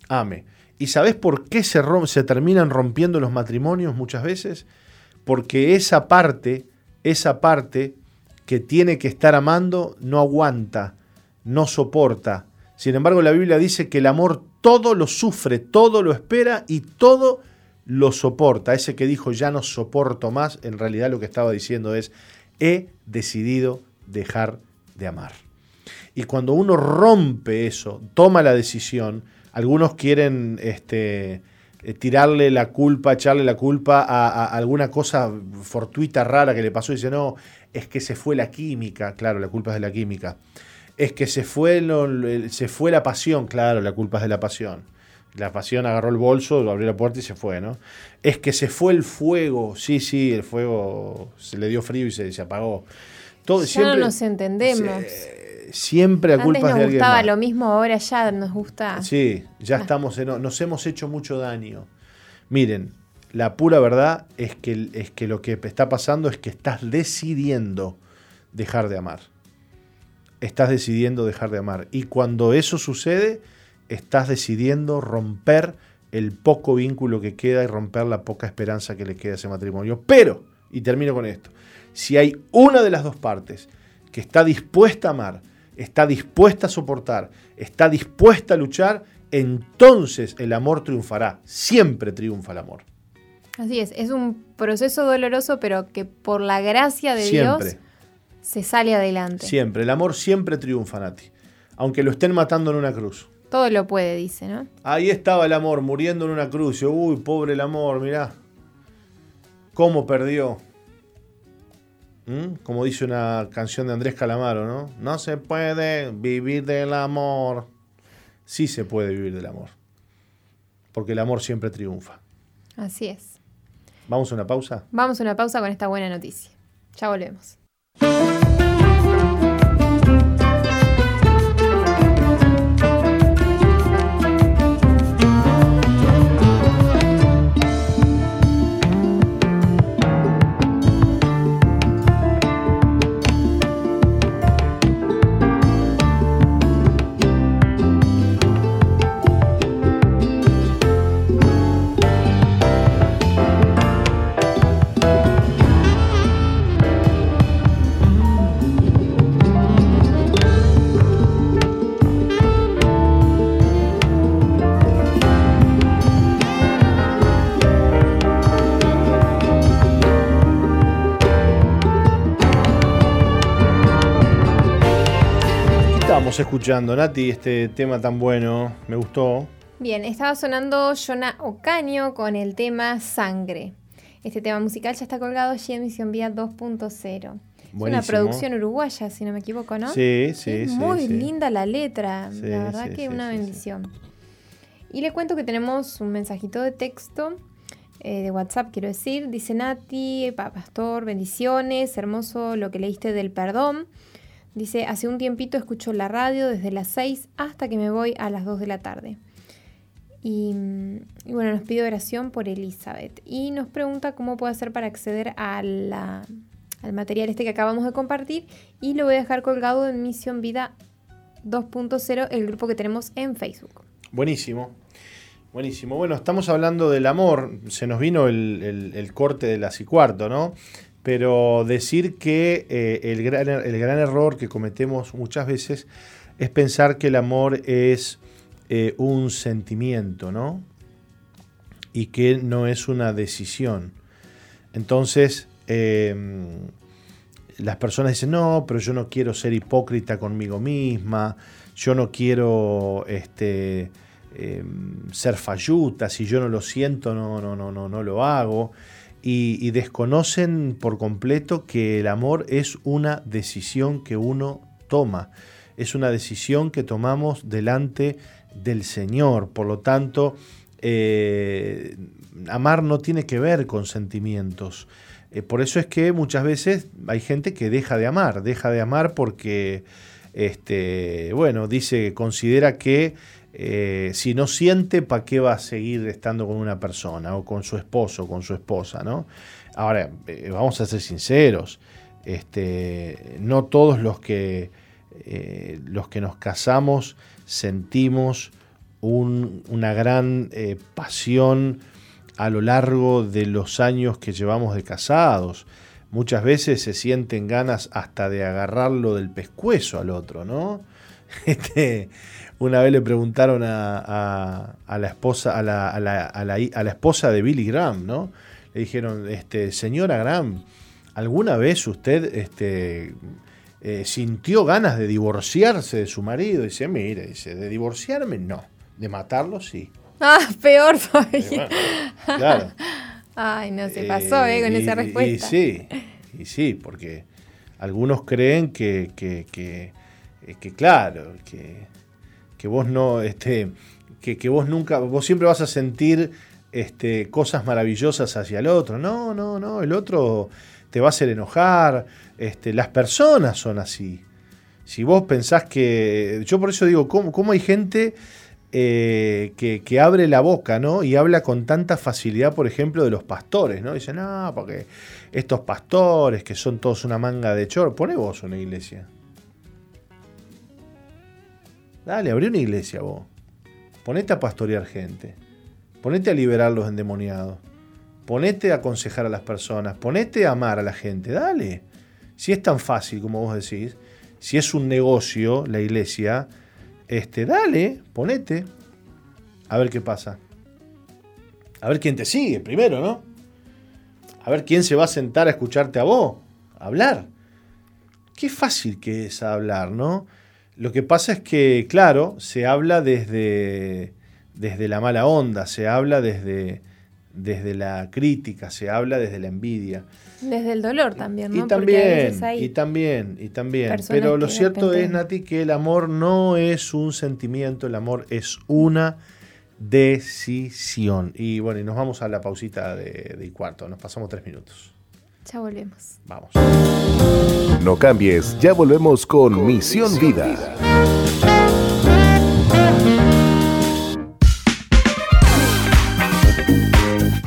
Ame. ¿Y sabes por qué se, se terminan rompiendo los matrimonios muchas veces? Porque esa parte, esa parte que tiene que estar amando, no aguanta, no soporta. Sin embargo, la Biblia dice que el amor todo lo sufre, todo lo espera y todo lo soporta. Ese que dijo ya no soporto más, en realidad lo que estaba diciendo es he decidido dejar de amar. Y cuando uno rompe eso, toma la decisión, algunos quieren este, eh, tirarle la culpa, echarle la culpa a, alguna cosa fortuita, rara que le pasó y dice, no, es que se fue la química, claro, la culpa es de la química. Es que se fue, se fue la pasión, claro, la culpa es de la pasión. La pasión agarró el bolso, abrió la puerta y se fue, ¿no? Es que se fue el fuego, sí, sí, el fuego se le dio frío y se, apagó. Todo, ya no nos entendemos. Siempre a culpa de alguien. Nos gustaba lo mismo, ahora ya nos gusta. Sí, ya estamos en, nos hemos hecho mucho daño. Miren, la pura verdad es que, es que lo que está pasando es que estás decidiendo dejar de amar. Estás decidiendo dejar de amar. Y cuando eso sucede, estás decidiendo romper el poco vínculo que queda y romper la poca esperanza que le queda a ese matrimonio. Pero, y termino con esto, si hay una de las dos partes que está dispuesta a amar, está dispuesta a soportar, está dispuesta a luchar, entonces el amor triunfará. Siempre triunfa el amor. Así es, es un proceso doloroso, pero que por la gracia de Dios se sale adelante. Siempre, el amor siempre triunfa, Nati, aunque lo estén matando en una cruz. Todo lo puede, dice, ¿no? Ahí estaba el amor, muriendo en una cruz. Uy, pobre el amor, mirá. ¿Cómo perdió? ¿Mm? Como dice una canción de Andrés Calamaro, ¿no? No se puede vivir del amor. Sí se puede vivir del amor. Porque el amor siempre triunfa. Así es. ¿Vamos a una pausa? Vamos a una pausa con esta buena noticia. Ya volvemos. Escuchando, Nati, este tema tan bueno, me gustó. Bien, estaba sonando Jonah Ocaño con el tema Sangre. Este tema musical ya está colgado allí en Misión Vía 2.0. Es una producción uruguaya, si no me equivoco, ¿no? Sí, sí, sí. Muy linda la letra, la verdad que una bendición. Y le cuento que tenemos un mensajito de texto eh, de WhatsApp, quiero decir. Dice Nati, Pastor, bendiciones, hermoso lo que leíste del perdón. Dice, hace un tiempito escucho la radio desde las 6 hasta que me voy a las 2 de la tarde. Y, bueno, nos pide oración por Elizabeth. Y nos pregunta cómo puede hacer para acceder al material este que acabamos de compartir. Y lo voy a dejar colgado en Misión Vida 2.0, el grupo que tenemos en Facebook. Buenísimo. Buenísimo. Bueno, estamos hablando del amor. Se nos vino el, corte de las y cuarto, ¿no? Pero decir que eh, el, gran, el, gran, error que cometemos muchas veces es pensar que el amor es eh, un sentimiento, ¿no? Y que no es una decisión. Entonces, em, las personas dicen, no, pero yo no quiero ser hipócrita conmigo misma, yo no quiero este, em, ser falluta, si yo no lo siento, no, no, no, no, no lo hago. Y desconocen por completo que el amor es una decisión que uno toma, es una decisión que tomamos delante del Señor. Por lo tanto, eh, amar no tiene que ver con sentimientos. Eh, por eso es que muchas veces hay gente que deja de amar, deja de amar porque, este, bueno, dice, considera que eh, si no siente, ¿para qué va a seguir estando con una persona o con su esposo con su esposa? ¿no? Ahora, vamos a ser sinceros, este, no todos los que, los que nos casamos sentimos una gran eh, pasión a lo largo de los años que llevamos de casados. Muchas veces se sienten ganas hasta de agarrarlo del pescuezo al otro, ¿no? Este, una vez le preguntaron a, la esposa, a la, a, la, esposa de Billy Graham, ¿no? Le dijeron, este, señora Graham, ¿alguna vez usted este, eh, sintió ganas de divorciarse de su marido. dice, mire, dice, de divorciarme no, de matarlo sí. Ah, peor todavía. claro. Ay, no, se pasó eh, con esa respuesta. Y, sí, y sí, porque algunos creen que, que, que, eh, que claro, que, que, vos no, este, que, que vos nunca, vos siempre vas a sentir este, cosas maravillosas hacia el otro. No, no, no, el otro te va a hacer enojar. Este, las personas son así. Si vos pensás que. Yo por eso digo, ¿cómo, hay gente eh, que, abre la boca, ¿no? Y habla con tanta facilidad, por ejemplo, de los pastores, ¿no? Dicen, ah, porque estos pastores que son todos una manga de chor. Pone vos una iglesia. Dale, abrí una iglesia vos. Ponete a pastorear gente. Ponete a liberar los endemoniados. Ponete a aconsejar a las personas, ponete a amar a la gente, dale. Si es tan fácil como vos decís, si es un negocio la iglesia, este, dale, ponete. A ver qué pasa. A ver quién te sigue primero, ¿no? A ver quién se va a sentar a escucharte a vos, hablar. Qué fácil que es hablar, ¿no? Lo que pasa es que, claro, se habla desde, desde la mala onda, se habla desde, desde la crítica, se habla desde la envidia. Desde el dolor también, ¿no? Y también, y también, y también. Pero lo cierto es, Nati, que el amor no es un sentimiento, el amor es una decisión. Y bueno, y nos vamos a la pausita de, de cuarto, nos pasamos tres minutos. Ya volvemos. Vamos. No cambies, ya volvemos con, Misión, Vida.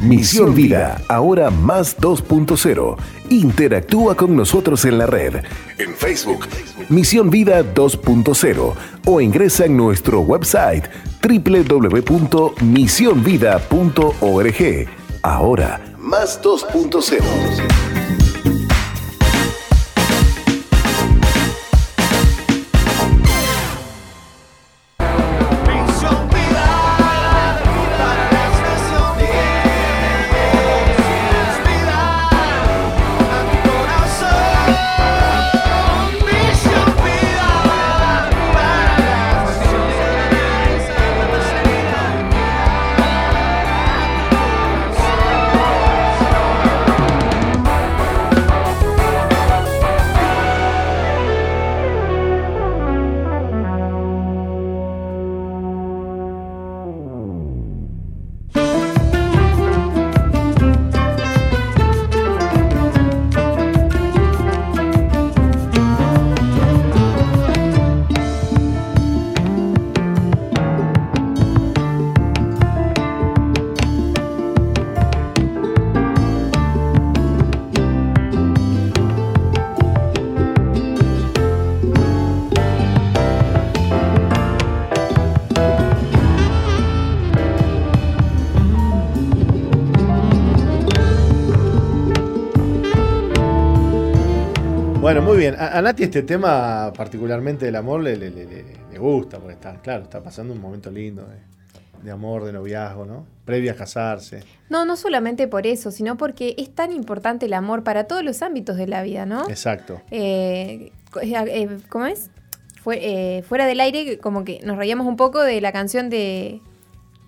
Misión Vida, ahora más 2.0. Interactúa con nosotros en la red. En Facebook, Misión Vida 2.0 o ingresa en nuestro website www.misionvida.org. Ahora, más 2.0. A, Nati este tema, particularmente del amor, le, gusta, porque está, claro, está pasando un momento lindo de, amor, de noviazgo, ¿no? Previo a casarse. No, no solamente por eso, sino porque es tan importante el amor para todos los ámbitos de la vida, ¿no? Exacto. Eh, eh, ¿Cómo es? Fue, eh, fuera del aire, como que nos reíamos un poco de la canción de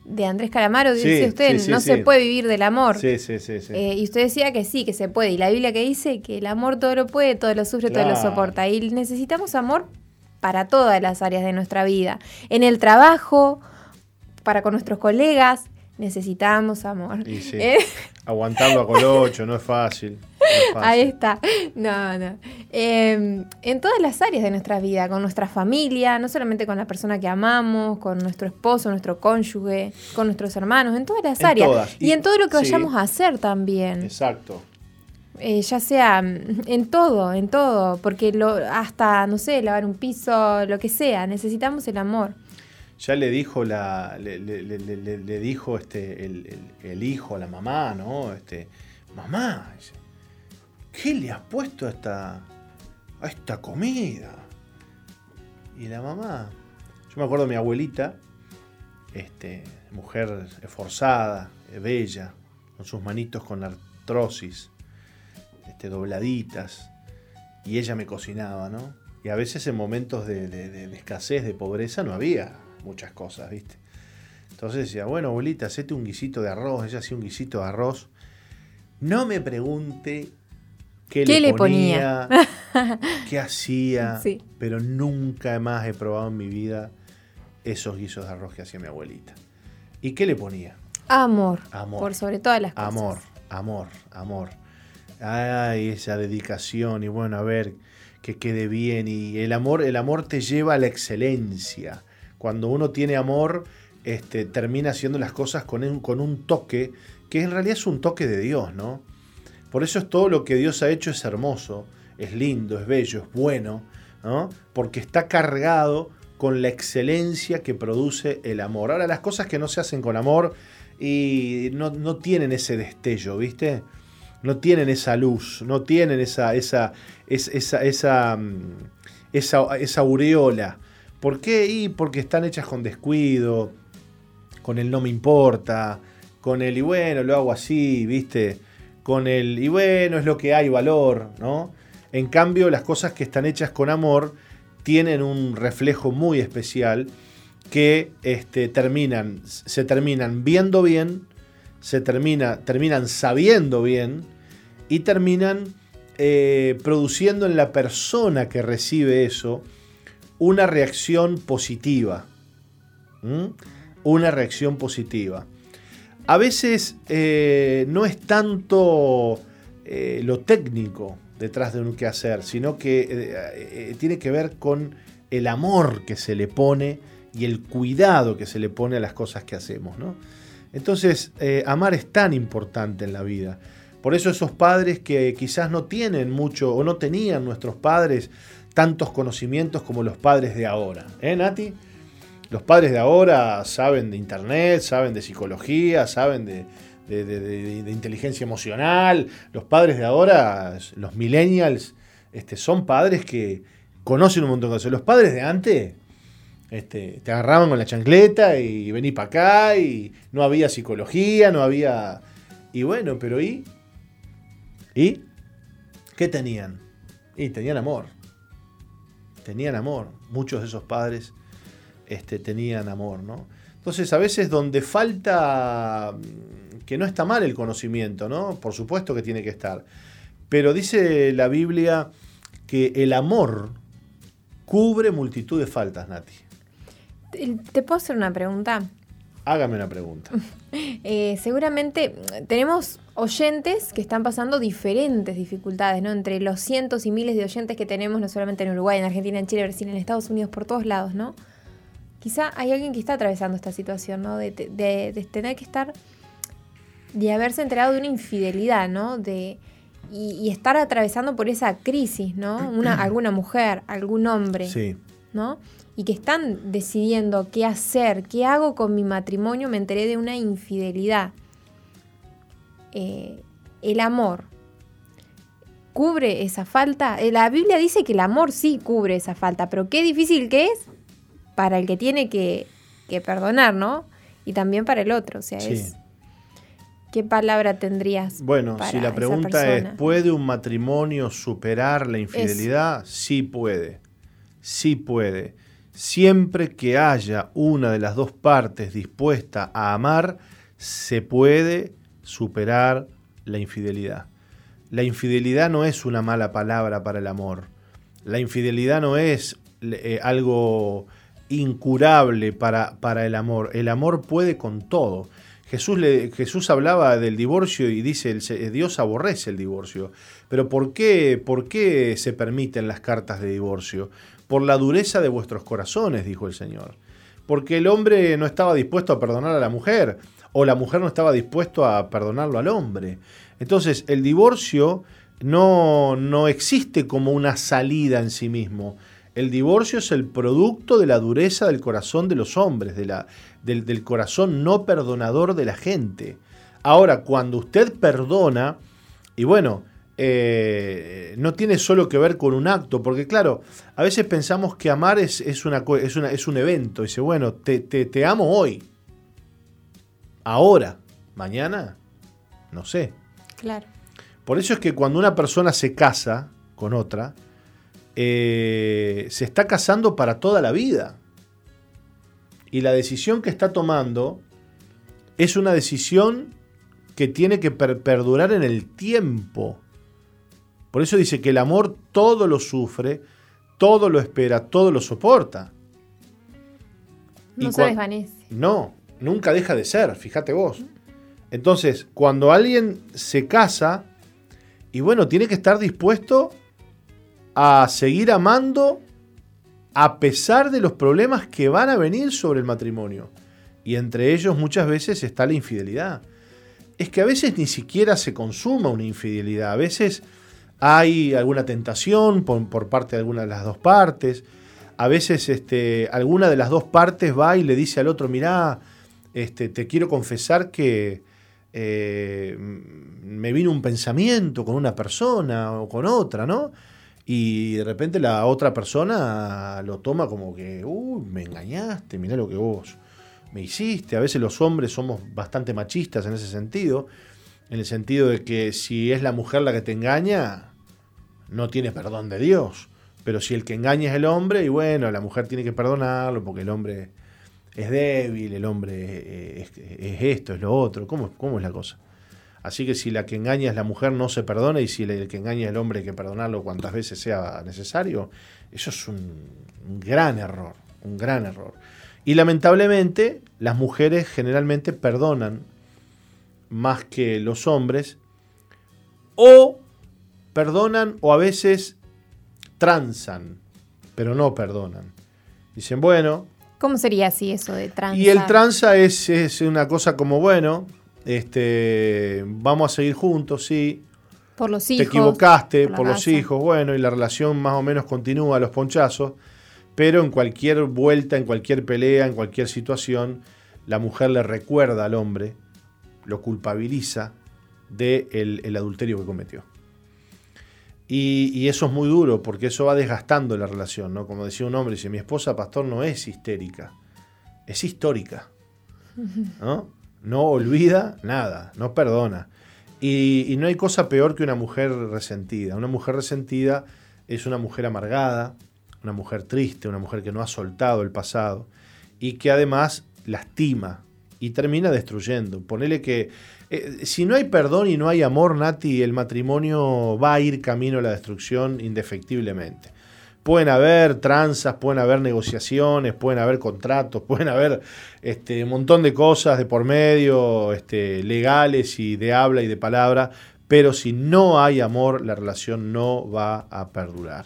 de Andrés Calamaro, dice usted, no se puede vivir del amor. Sí, sí, sí. Eh, y usted decía que sí, que se puede. Y la Biblia que dice que el amor todo lo puede, todo lo sufre, todo lo soporta. Y necesitamos amor para todas las áreas de nuestra vida. En el trabajo, para con nuestros colegas, necesitamos amor. ¿Eh? Aguantarlo a colocho, no es fácil. Ahí está. No, no. Em, en todas las áreas de nuestra vida, con nuestra familia, no solamente con la persona que amamos, con nuestro esposo, nuestro cónyuge, con nuestros hermanos, en todas las áreas. Y, en todo lo que vayamos a hacer también. Exacto. Eh, ya sea mm, en todo, en todo, porque lo, hasta, no sé, lavar un piso, lo que sea, necesitamos el amor. Ya le dijo la, le, dijo este el, el, hijo a la mamá, ¿no? Este, mamá, ¿qué le has puesto a esta, a esta comida? Y la mamá, yo me acuerdo de mi abuelita, este, mujer esforzada, bella, con sus manitos con artrosis, este, dobladitas, y ella me cocinaba, ¿no? Y a veces en momentos de, de escasez, de pobreza, no había muchas cosas, ¿viste? Entonces decía, bueno, abuelita, hacete un guisito de arroz. Ella hacía un guisito de arroz. No me pregunte qué, le, ponía, qué hacía, pero nunca más he probado en mi vida esos guisos de arroz que hacía mi abuelita. ¿Y qué le ponía? Amor. Amor. Por sobre todas las cosas. Amor, amor, amor. Ay, esa dedicación y bueno, a ver, que quede bien. Y el amor, el amor te lleva a la excelencia. Cuando uno tiene amor, este, termina haciendo las cosas con un, con un toque, que en realidad es un toque de Dios, ¿no? Por eso es todo lo que Dios ha hecho es hermoso, es lindo, es bello, es bueno, ¿no? Porque está cargado con la excelencia que produce el amor. Ahora, las cosas que no se hacen con amor y no, tienen ese destello, ¿viste? No tienen esa luz, no tienen esa, esa, esa, esa, mm, esa, esa aureola. ¿Por qué? Y porque están hechas con descuido, con el no me importa, con el y bueno, lo hago así, ¿viste? Con el, y bueno, es lo que hay, valor, ¿no? En cambio, las cosas que están hechas con amor tienen un reflejo muy especial que este, terminan, se terminan viendo bien, se termina, terminan sabiendo bien y terminan eh, produciendo en la persona que recibe eso una reacción positiva. Una reacción positiva a veces eh, no es tanto eh, lo técnico detrás de un quehacer, sino que eh, tiene que ver con el amor que se le pone y el cuidado que se le pone a las cosas que hacemos. Entonces, amar es tan importante en la vida. Por eso esos padres que quizás no tienen mucho o no tenían nuestros padres tantos conocimientos como los padres de ahora. ¿Eh, Nati? Los padres de ahora saben de internet, saben de psicología, saben de, inteligencia emocional. Los padres de ahora, los millennials, este, son padres que conocen un montón de cosas. Los padres de antes este, te agarraban con la chancleta y vení para acá y no había psicología, no había... Y bueno, pero ¿y? ¿Y? ¿Qué tenían? Y tenían amor. Tenían amor. Muchos de esos padres este, tenían amor, ¿no? Entonces, a veces donde falta, mm, que no está mal el conocimiento, ¿no? Por supuesto que tiene que estar. Pero dice la Biblia que el amor cubre multitud de faltas, Nati. ¿Te puedo hacer una pregunta? Hágame una pregunta. Eh, seguramente tenemos oyentes que están pasando diferentes dificultades, ¿no? Entre los cientos y miles de oyentes que tenemos, no solamente en Uruguay, en Argentina, en Chile, Brasil, en Estados Unidos, por todos lados, ¿no? Quizá hay alguien que está atravesando esta situación, ¿no? De, tener que estar, de haberse enterado de una infidelidad, ¿no? De, y, estar atravesando por esa crisis, ¿no? Una, alguna mujer, algún hombre, sí. ¿no? Y que están decidiendo qué hacer, qué hago con mi matrimonio, me enteré de una infidelidad. Eh, el amor cubre esa falta. Eh, la Biblia dice que el amor sí cubre esa falta, pero qué difícil que es para el que tiene que, perdonar, ¿no? Y también para el otro, o sea, es... ¿Qué palabra tendrías? Bueno, si la pregunta es, ¿puede un matrimonio superar la infidelidad? Sí puede, sí puede. Siempre que haya una de las dos partes dispuesta a amar, se puede superar la infidelidad. La infidelidad no es una mala palabra para el amor. La infidelidad no es eh, algo incurable para, para, el amor. El amor puede con todo. Jesús, Jesús hablaba del divorcio y dice, el, Dios aborrece el divorcio. Pero ¿por qué, ¿por qué se permiten las cartas de divorcio? Por la dureza de vuestros corazones, dijo el Señor. Porque el hombre no estaba dispuesto a perdonar a la mujer, o la mujer no estaba dispuesto a perdonarlo al hombre. Entonces, el divorcio no, no existe como una salida en sí mismo. El divorcio es el producto de la dureza del corazón de los hombres, de la, del, corazón no perdonador de la gente. Ahora, cuando usted perdona, y bueno, eh, no tiene solo que ver con un acto, porque claro, a veces pensamos que amar es, es, una, es, una, es un evento. Dice, bueno, te, te, te amo hoy, ahora, mañana, no sé. Claro. Por eso es que cuando una persona se casa con otra, eh, se está casando para toda la vida. Y la decisión que está tomando es una decisión que tiene que perdurar en el tiempo. Por eso dice que el amor todo lo sufre, todo lo espera, todo lo soporta. No se desvanece. No, nunca deja de ser, fíjate vos. Entonces, cuando alguien se casa, y bueno, tiene que estar dispuesto a seguir amando a pesar de los problemas que van a venir sobre el matrimonio. Y entre ellos muchas veces está la infidelidad. Es que a veces ni siquiera se consuma una infidelidad. A veces hay alguna tentación por, parte de alguna de las dos partes. A veces este, alguna de las dos partes va y le dice al otro, mirá, este, te quiero confesar que eh, me vino un pensamiento con una persona o con otra, ¿no? Y de repente la otra persona lo toma como que, uy, me engañaste, mirá lo que vos me hiciste. A veces los hombres somos bastante machistas en ese sentido, en el sentido de que si es la mujer la que te engaña, no tiene perdón de Dios. Pero si el que engaña es el hombre, y bueno, la mujer tiene que perdonarlo porque el hombre es débil, el hombre es, esto, es lo otro. ¿Cómo, ¿Cómo es la cosa? Así que si la que engaña es la mujer, no se perdona, y si el que engaña es el hombre, hay que perdonarlo cuantas veces sea necesario. Eso es un, gran error, un gran error. Y lamentablemente, las mujeres generalmente perdonan más que los hombres, o perdonan o a veces transan, pero no perdonan. Dicen, bueno, ¿Cómo sería así eso de tranza? Y el tranza es, es, una cosa como, bueno, este, vamos a seguir juntos, sí. Por los hijos. Te equivocaste, por, los hijos, bueno, y la relación más o menos continúa los ponchazos, pero en cualquier vuelta, en cualquier pelea, en cualquier situación, la mujer le recuerda al hombre, lo culpabiliza del de el adulterio que cometió. Y, eso es muy duro porque eso va desgastando la relación, ¿no? Como decía un hombre, dice, mi esposa, pastor, no es histérica, es histórica, ¿no? No olvida nada, no perdona. Y, no hay cosa peor que una mujer resentida. Una mujer resentida es una mujer amargada, una mujer triste, una mujer que no ha soltado el pasado y que además lastima y termina destruyendo. Ponele que eh, si no hay perdón y no hay amor, Nati, el matrimonio va a ir camino a la destrucción indefectiblemente. Pueden haber tranzas, pueden haber negociaciones, pueden haber contratos, pueden haber este, un montón de cosas de por medio, este, legales y de habla y de palabra, pero si no hay amor, la relación no va a perdurar.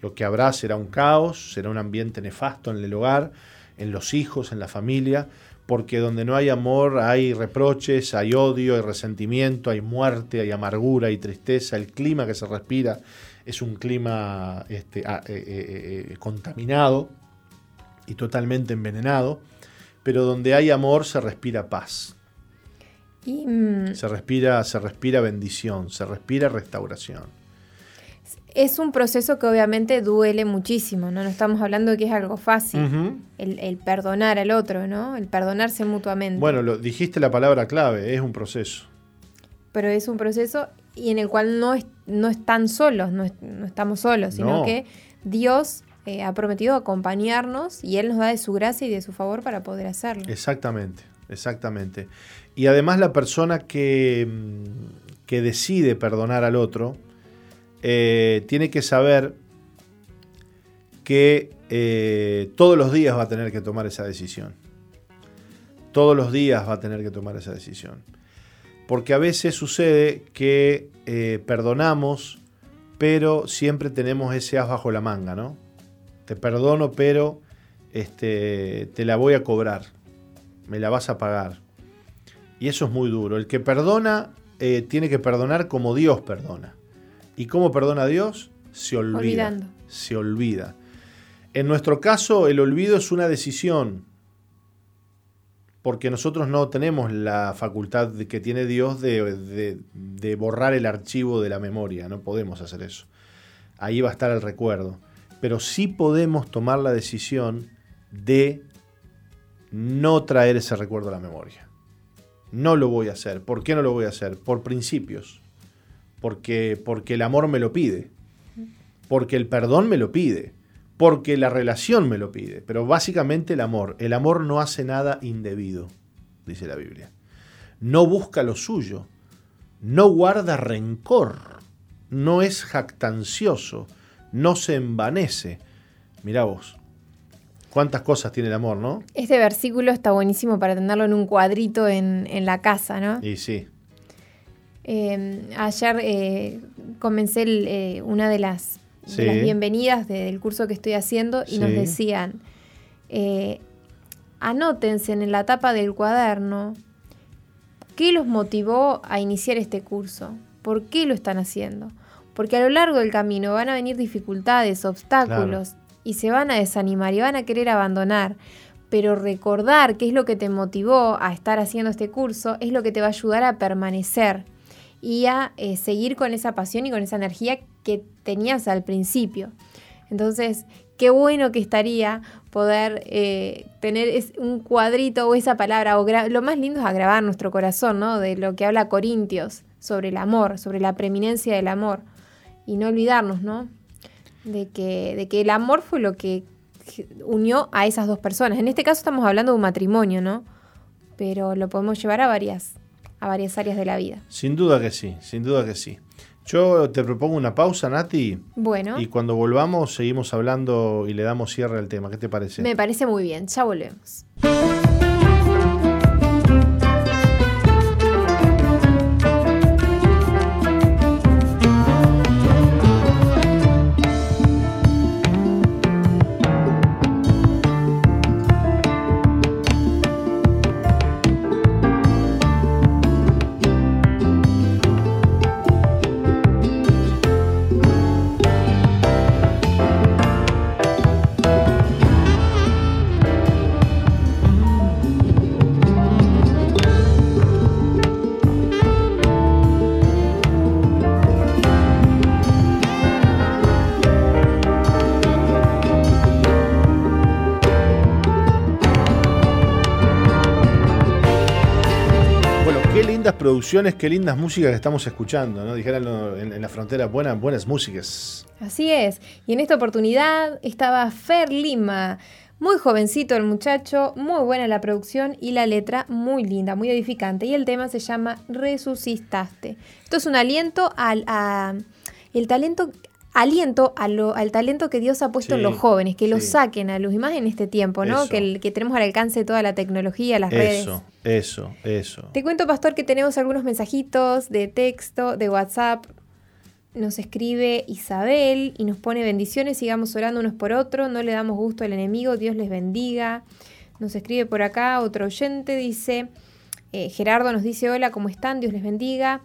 Lo que habrá será un caos, será un ambiente nefasto en el hogar, en los hijos, en la familia, porque donde no hay amor hay reproches, hay odio, hay resentimiento, hay muerte, hay amargura, hay tristeza, el clima que se respira es un clima este, eh, eh, eh, contaminado y totalmente envenenado, pero donde hay amor se respira paz. Mm, se, respira, se respira bendición, se respira restauración. Es un proceso que obviamente duele muchísimo, ¿no? No estamos hablando de que es algo fácil, el, perdonar al otro, ¿no? El perdonarse mutuamente. Bueno, lo, dijiste la palabra clave, es un proceso. Pero es un proceso y en el cual no, no están solos, no, estamos solos, sino que Dios eh, ha prometido acompañarnos y Él nos da de su gracia y de su favor para poder hacerlo. Exactamente, exactamente. Y además la persona que, mm, que decide perdonar al otro, eh, tiene que saber que eh, todos los días va a tener que tomar esa decisión. Todos los días va a tener que tomar esa decisión. Porque a veces sucede que eh, perdonamos, pero siempre tenemos ese as bajo la manga, ¿no? Te perdono, pero este, te la voy a cobrar. Me la vas a pagar. Y eso es muy duro. El que perdona tiene que perdonar como Dios perdona. ¿Y cómo perdona a Dios? Se olvida. Olvidando. Se olvida. En nuestro caso, el olvido es una decisión, porque nosotros no tenemos la facultad que tiene Dios de, de, borrar el archivo de la memoria, no podemos hacer eso. Ahí va a estar el recuerdo. Pero sí podemos tomar la decisión de no traer ese recuerdo a la memoria. No lo voy a hacer. ¿Por qué no lo voy a hacer? Por principios porque, porque el amor me lo pide, porque el perdón me lo pide, porque la relación me lo pide, pero básicamente el amor. El amor no hace nada indebido, dice la Biblia. No busca lo suyo, no guarda rencor, no es jactancioso, no se envanece. Mirá vos, cuántas cosas tiene el amor, ¿no? Este versículo está buenísimo para tenerlo en un cuadrito en, en la casa, ¿no? Y sí. Em, ayer eh, comencé eh, una de las, bienvenidas del curso que estoy haciendo y nos decían, eh, anótense en la tapa del cuaderno qué los motivó a iniciar este curso, por qué lo están haciendo. Porque a lo largo del camino van a venir dificultades, obstáculos y se van a desanimar y van a querer abandonar. Pero recordar qué es lo que te motivó a estar haciendo este curso es lo que te va a ayudar a permanecer y a eh, seguir con esa pasión y con esa energía que tenías al principio. Entonces, qué bueno que estaría poder eh, tener un cuadrito o esa palabra, o lo más lindo es agravar nuestro corazón, ¿no? De lo que habla Corintios sobre el amor, sobre la preeminencia del amor. Y no olvidarnos, ¿no? De que, de que el amor fue lo que unió a esas dos personas. En este caso estamos hablando de un matrimonio, ¿no? Pero lo podemos llevar a varias, a varias áreas de la vida. Sin duda que sí, sin duda que sí. Yo te propongo una pausa, Nati. Bueno. Y cuando volvamos seguimos hablando y le damos cierre al tema. ¿Qué te parece? Me parece muy bien. Ya volvemos. Producciones, qué lindas músicas que estamos escuchando, ¿no? Dijeron en, la frontera, buenas, buenas músicas. Así es. Y en esta oportunidad estaba Fer Lima. Muy jovencito el muchacho, muy buena la producción y la letra muy linda, muy edificante. Y el tema se llama Resucitaste. Esto es un aliento al el talento aliento al talento que Dios ha puesto en los jóvenes, que lo saquen a luz, y más en este tiempo, ¿no? Que, que, tenemos al alcance toda la tecnología, las redes. Eso, eso, eso. Te cuento, Pastor, que tenemos algunos mensajitos de texto, de WhatsApp. Nos escribe Isabel y nos pone bendiciones, sigamos orando unos por otros, no le damos gusto al enemigo, Dios les bendiga. Nos escribe por acá otro oyente, dice, eh, Gerardo nos dice, hola, ¿cómo están? Dios les bendiga.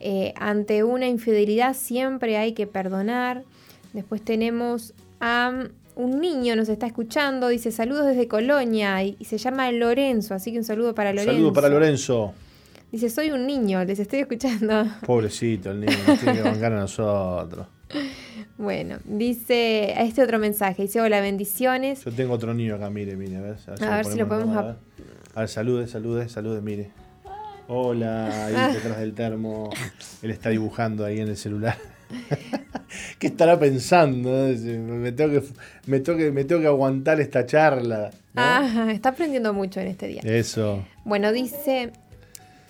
Eh, ante una infidelidad siempre hay que perdonar. Después tenemos a un niño, nos está escuchando, dice saludos desde Colonia y, se llama Lorenzo, así que un saludo para Lorenzo. Saludo para Lorenzo. Dice, soy un niño, les estoy escuchando. Pobrecito el niño, tiene que bancar a nosotros. Bueno, dice a este otro mensaje, dice hola, bendiciones. Yo tengo otro niño acá, mire, mire, a ver. A ver, si, lo podemos... A ver, a ver salude, salude, salude, mire. Hola, ahí detrás del termo. Él está dibujando ahí en el celular. ¿Qué estará pensando? Me tengo, que, me, tengo me tengo que aguantar esta charla. Ah, está aprendiendo mucho en este día. Eso. Bueno, dice,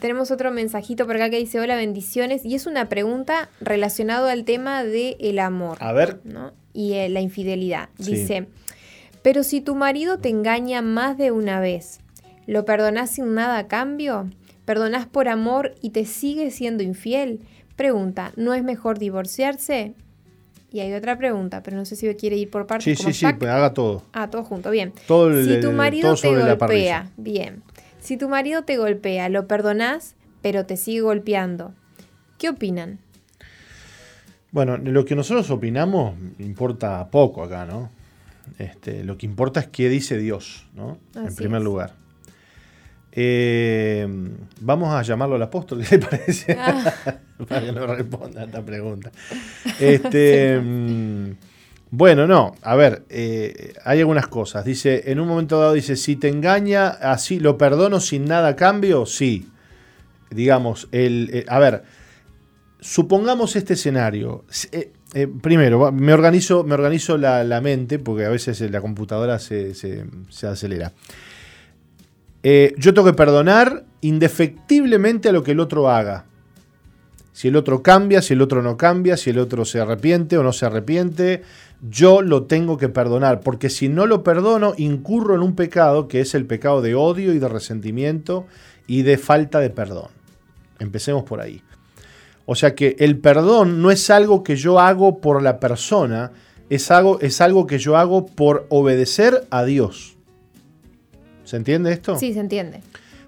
tenemos otro mensajito por acá que dice, hola, bendiciones. Y es una pregunta relacionada al tema del el amor. A ver. Y eh, la infidelidad. Dice, pero si tu marido te engaña más de una vez, ¿lo perdonás sin nada a cambio? ¿Perdonás por amor y te sigue siendo infiel? Pregunta, ¿no es mejor divorciarse? Y hay otra pregunta, pero no sé si quiere ir por partes. Sí, sí, sí, pues haga todo. Ah, todo junto, bien. Todo si tu marido te golpea, bien. Si tu marido te golpea, lo perdonás, pero te sigue golpeando. ¿Qué opinan? Bueno, lo que nosotros opinamos importa poco acá, ¿no? Este, lo que importa es qué dice Dios, ¿no? en primer lugar. Eh, vamos a llamarlo al apóstol, ¿qué le parece? Ah. Para que nos responda a esta pregunta. Este, mm, bueno, no, a ver, eh, hay algunas cosas. Dice, en un momento dado dice, si te engaña, así lo perdono sin nada a cambio, sí. Digamos, el, eh, a ver, supongamos este escenario. primero, me organizo, me organizo la, mente, porque a veces la computadora se, se acelera. Eh, yo tengo que perdonar indefectiblemente a lo que el otro haga. Si el otro cambia, si el otro no cambia, si el otro se arrepiente o no se arrepiente, yo lo tengo que perdonar, porque si no lo perdono, incurro en un pecado que es el pecado de odio y de resentimiento y de falta de perdón. Empecemos por ahí. O sea que el perdón no es algo que yo hago por la persona, es algo, es algo que yo hago por obedecer a Dios. ¿Se entiende esto? Sí, se entiende.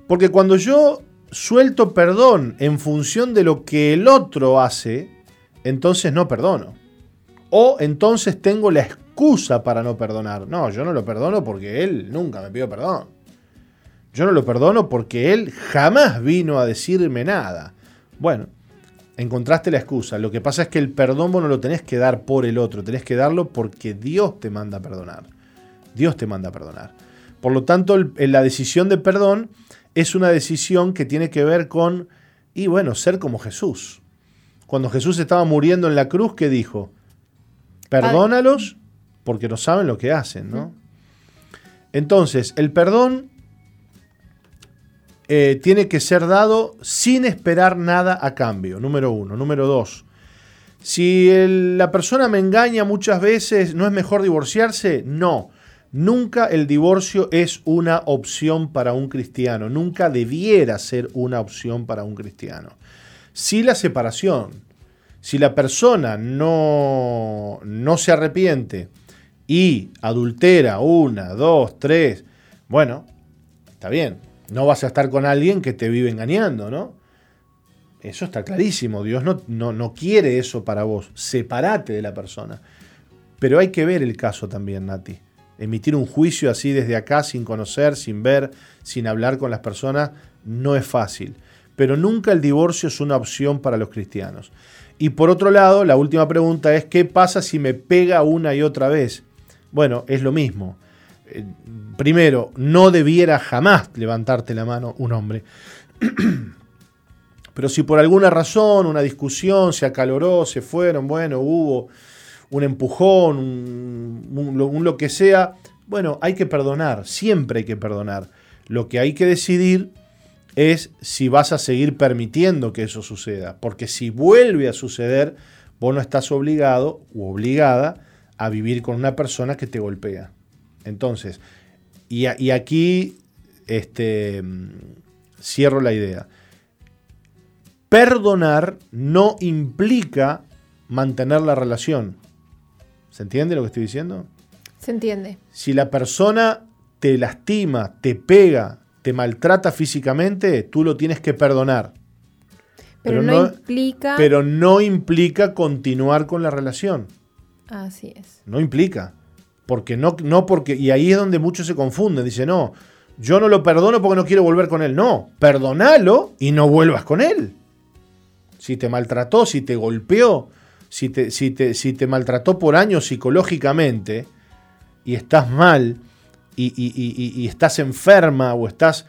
Porque cuando yo suelto perdón en función de lo que el otro hace, entonces no perdono. O entonces tengo la excusa para no perdonar. No, yo no lo perdono porque él nunca me pidió perdón. Yo no lo perdono porque él jamás vino a decirme nada. Bueno, encontraste la excusa. Lo que pasa es que el perdón vos no lo tenés que dar por el otro, tenés que darlo porque Dios te manda a perdonar. Dios te manda a perdonar. Por lo tanto, la decisión de perdón es una decisión que tiene que ver con, y bueno, ser como Jesús. Cuando Jesús estaba muriendo en la cruz, ¿qué dijo? Perdónalos porque no saben lo que hacen, ¿no? Entonces, el perdón eh, tiene que ser dado sin esperar nada a cambio, número uno. Número dos, si la persona me engaña muchas veces, ¿no es mejor divorciarse? No. Nunca el divorcio es una opción para un cristiano, nunca debiera ser una opción para un cristiano. Si la separación, si la persona no, no se arrepiente y adultera una, dos, tres, bueno, está bien, no vas a estar con alguien que te vive engañando, ¿no? Eso está clarísimo, Dios no, no, no quiere eso para vos, separate de la persona. Pero hay que ver el caso también, Nati emitir un juicio así desde acá, sin conocer, sin ver, sin hablar con las personas, no es fácil. Pero nunca el divorcio es una opción para los cristianos. Y por otro lado, la última pregunta es, ¿qué pasa si me pega una y otra vez? Bueno, es lo mismo. Eh, primero, no debiera jamás levantarte la mano un hombre. Pero si por alguna razón, una discusión se acaloró, se fueron, bueno, hubo un empujón, un, lo que sea, bueno, hay que perdonar, siempre hay que perdonar. Lo que hay que decidir es si vas a seguir permitiendo que eso suceda, porque si vuelve a suceder, vos no estás obligado o obligada a vivir con una persona que te golpea. Entonces, y, y aquí este, cierro la idea. Perdonar no implica mantener la relación. ¿Se entiende lo que estoy diciendo? Se entiende. Si la persona te lastima, te pega, te maltrata físicamente, tú lo tienes que perdonar. Pero, no, implica. Pero no implica continuar con la relación. Así es. No implica. Porque no, no porque. Y ahí es donde muchos se confunden. Dice, no, yo no lo perdono porque no quiero volver con él. No, perdonalo y no vuelvas con él. Si te maltrató, si te golpeó, si te, si te, si te maltrató por años psicológicamente y estás mal y, estás enferma o estás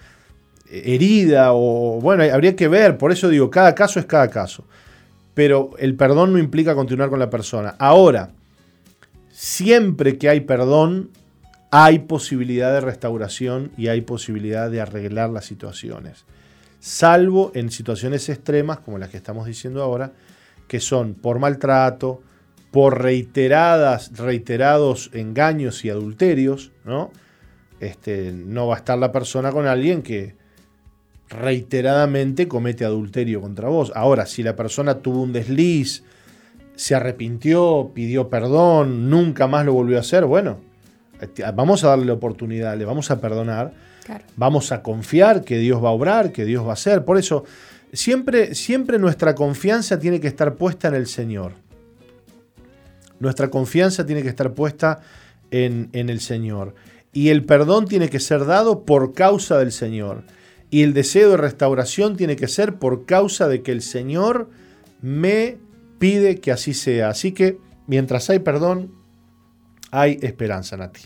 herida o bueno, habría que ver, por eso digo, cada caso es cada caso. Pero el perdón no implica continuar con la persona. Ahora, siempre que hay perdón, hay posibilidad de restauración y hay posibilidad de arreglar las situaciones. Salvo en situaciones extremas como las que estamos diciendo ahora, que son por maltrato, por reiteradas, reiterados engaños y adulterios, ¿no? Este, no va a estar la persona con alguien que reiteradamente comete adulterio contra vos. Ahora, si la persona tuvo un desliz, se arrepintió, pidió perdón, nunca más lo volvió a hacer, bueno, este, vamos a darle la oportunidad, le vamos a perdonar, vamos a confiar que Dios va a obrar, que Dios va a hacer. Por eso, siempre, siempre nuestra confianza tiene que estar puesta en el Señor. Nuestra confianza tiene que estar puesta en, en el Señor. Y el perdón tiene que ser dado por causa del Señor. Y el deseo de restauración tiene que ser por causa de que el Señor me pide que así sea. Así que mientras hay perdón, hay esperanza, Nati.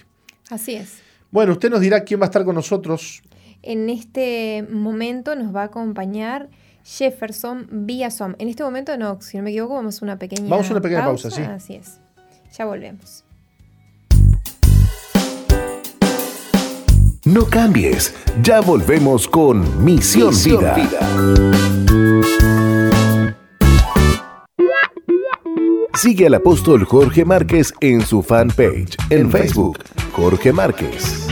Así es. Bueno, usted nos dirá quién va a estar con nosotros. En este momento nos va a acompañar Jefferson Villasom. En este momento no, si no me equivoco, vamos a una pequeña Vamos a una pequeña pausa sí. Así es. Ya volvemos. No cambies, ya volvemos con Misión, Vida. Sigue al apóstol Jorge Márquez en su fanpage en Facebook, Jorge Márquez.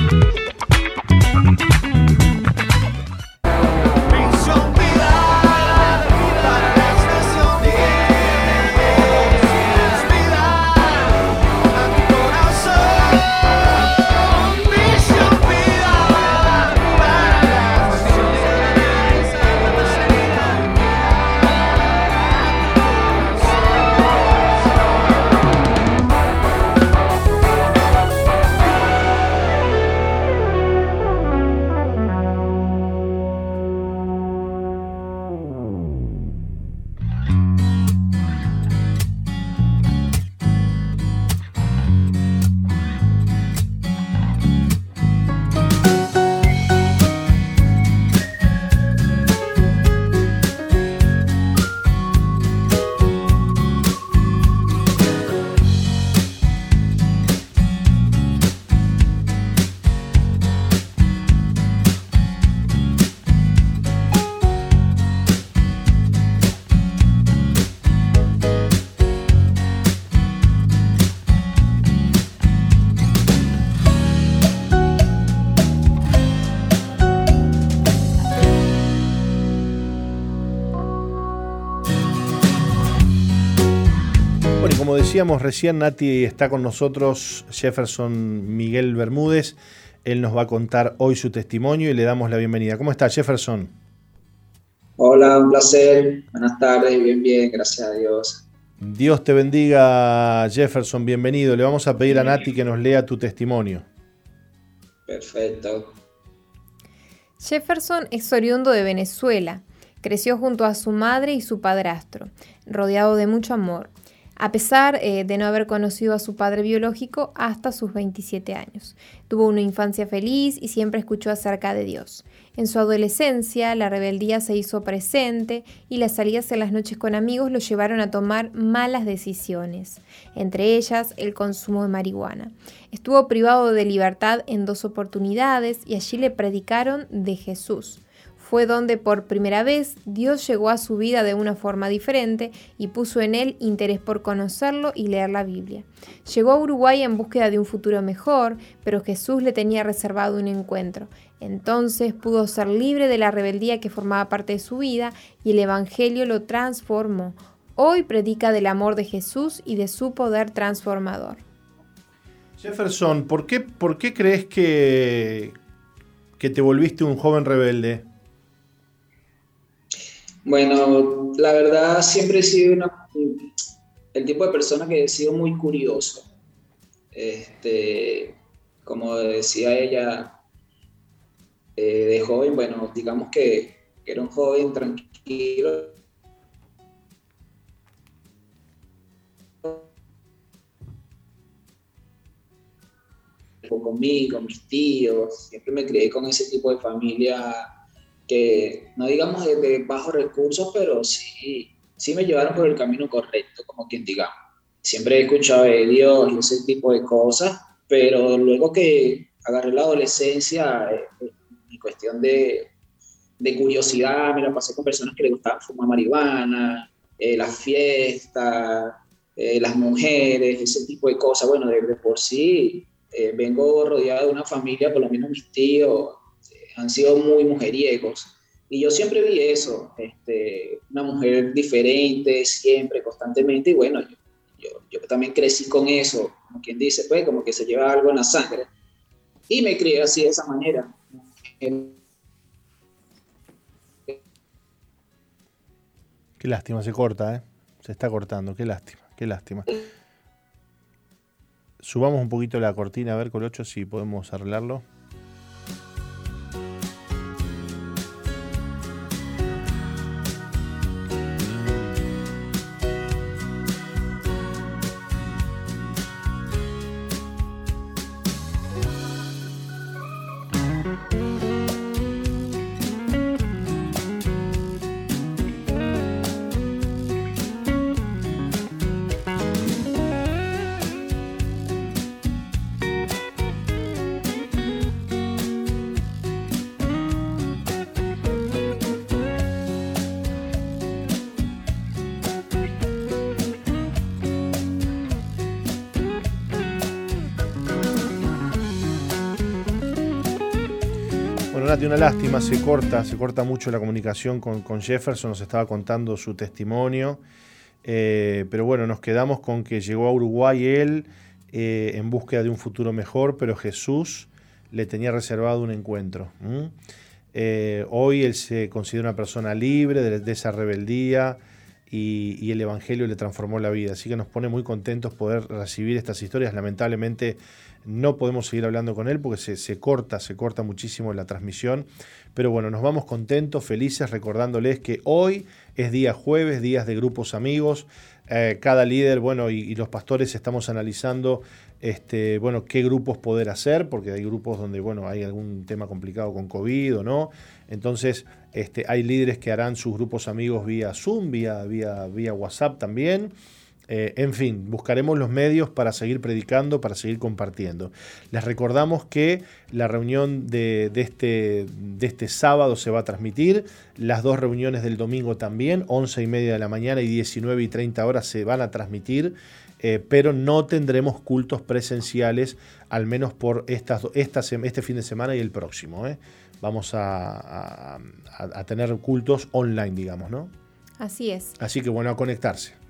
Recién, Nati está con nosotros, Jefferson Miguel Bermúdez. Él nos va a contar hoy su testimonio y le damos la bienvenida. ¿Cómo está, Jefferson? Hola, un placer. Buenas tardes, bien, bien, gracias a Dios. Dios te bendiga, Jefferson, bienvenido. Le vamos a pedir a Nati que nos lea tu testimonio. Perfecto. Jefferson es oriundo de Venezuela. Creció junto a su madre y su padrastro, rodeado de mucho amor a pesar eh, de no haber conocido a su padre biológico hasta sus 27 años. Tuvo una infancia feliz y siempre escuchó acerca de Dios. En su adolescencia, la rebeldía se hizo presente y las salidas en las noches con amigos lo llevaron a tomar malas decisiones, entre ellas el consumo de marihuana. Estuvo privado de libertad en dos oportunidades y allí le predicaron de Jesús fue donde por primera vez Dios llegó a su vida de una forma diferente y puso en él interés por conocerlo y leer la Biblia. Llegó a Uruguay en búsqueda de un futuro mejor, pero Jesús le tenía reservado un encuentro. Entonces pudo ser libre de la rebeldía que formaba parte de su vida y el Evangelio lo transformó. Hoy predica del amor de Jesús y de su poder transformador. Jefferson, ¿por qué, por qué crees que, que te volviste un joven rebelde? Bueno, la verdad siempre he sido el tipo de persona que he sido muy curioso. Este, como decía ella, eh, de joven, bueno, digamos que, era un joven tranquilo. Conmigo, mis tíos, siempre me crié con ese tipo de familia no digamos de, bajos recursos, pero sí, sí me llevaron por el camino correcto, como quien diga. Siempre he escuchado de Dios y ese tipo de cosas, pero luego que agarré la adolescencia, eh, eh, cuestión de, de curiosidad, me la pasé con personas que les gustaba fumar marihuana, eh, las fiestas, las mujeres, ese tipo de cosas. Bueno, de, por sí vengo rodeado de una familia, por lo menos mis tíos, han sido muy mujeriegos. Y yo siempre vi eso, este, una mujer diferente, siempre, constantemente, y bueno, yo, yo, también crecí con eso, como quien dice, pues como que se lleva algo en la sangre. Y me crié así de esa manera. Qué lástima, se corta, ¿eh? Se está cortando, qué lástima, qué lástima. Subamos un poquito la cortina a ver, 8 si podemos arreglarlo. Lástima, se corta, se corta mucho la comunicación con, Jefferson, nos estaba contando su testimonio, eh, pero bueno, nos quedamos con que llegó a Uruguay él eh, en búsqueda de un futuro mejor, pero Jesús le tenía reservado un encuentro. Eh, hoy él se considera una persona libre de, esa rebeldía y, y, el Evangelio le transformó la vida, así que nos pone muy contentos poder recibir estas historias, lamentablemente no podemos seguir hablando con él porque se, corta, se corta muchísimo la transmisión. Pero bueno, nos vamos contentos, felices, recordándoles que hoy es día jueves, días de grupos amigos. Eh, cada líder, bueno, y, los pastores estamos analizando, este, bueno, qué grupos poder hacer, porque hay grupos donde, bueno, hay algún tema complicado con COVID o no. Entonces, este, hay líderes que harán sus grupos amigos vía Zoom, vía, vía WhatsApp también. Eh, en fin, buscaremos los medios para seguir predicando, para seguir compartiendo. Les recordamos que la reunión de, este, de, este, sábado se va a transmitir, las dos reuniones del domingo también, 11 y media de la mañana y 19 y 30 horas se van a transmitir, eh, pero no tendremos cultos presenciales, al menos por estas, este fin de semana y el próximo. ¿eh? Vamos a, a tener cultos online, digamos, ¿no? Así es. Así que bueno, a conectarse.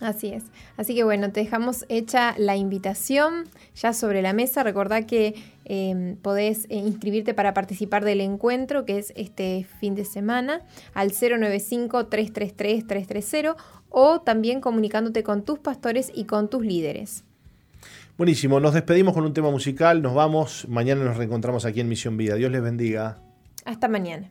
Así es. Así que bueno, te dejamos hecha la invitación ya sobre la mesa. Recordá que em, podés eh, inscribirte para participar del encuentro que es este fin de semana al 095-333-330 o también comunicándote con tus pastores y con tus líderes. Buenísimo, nos despedimos con un tema musical, nos vamos, mañana nos reencontramos aquí en Misión Vida. Dios les bendiga. Hasta mañana.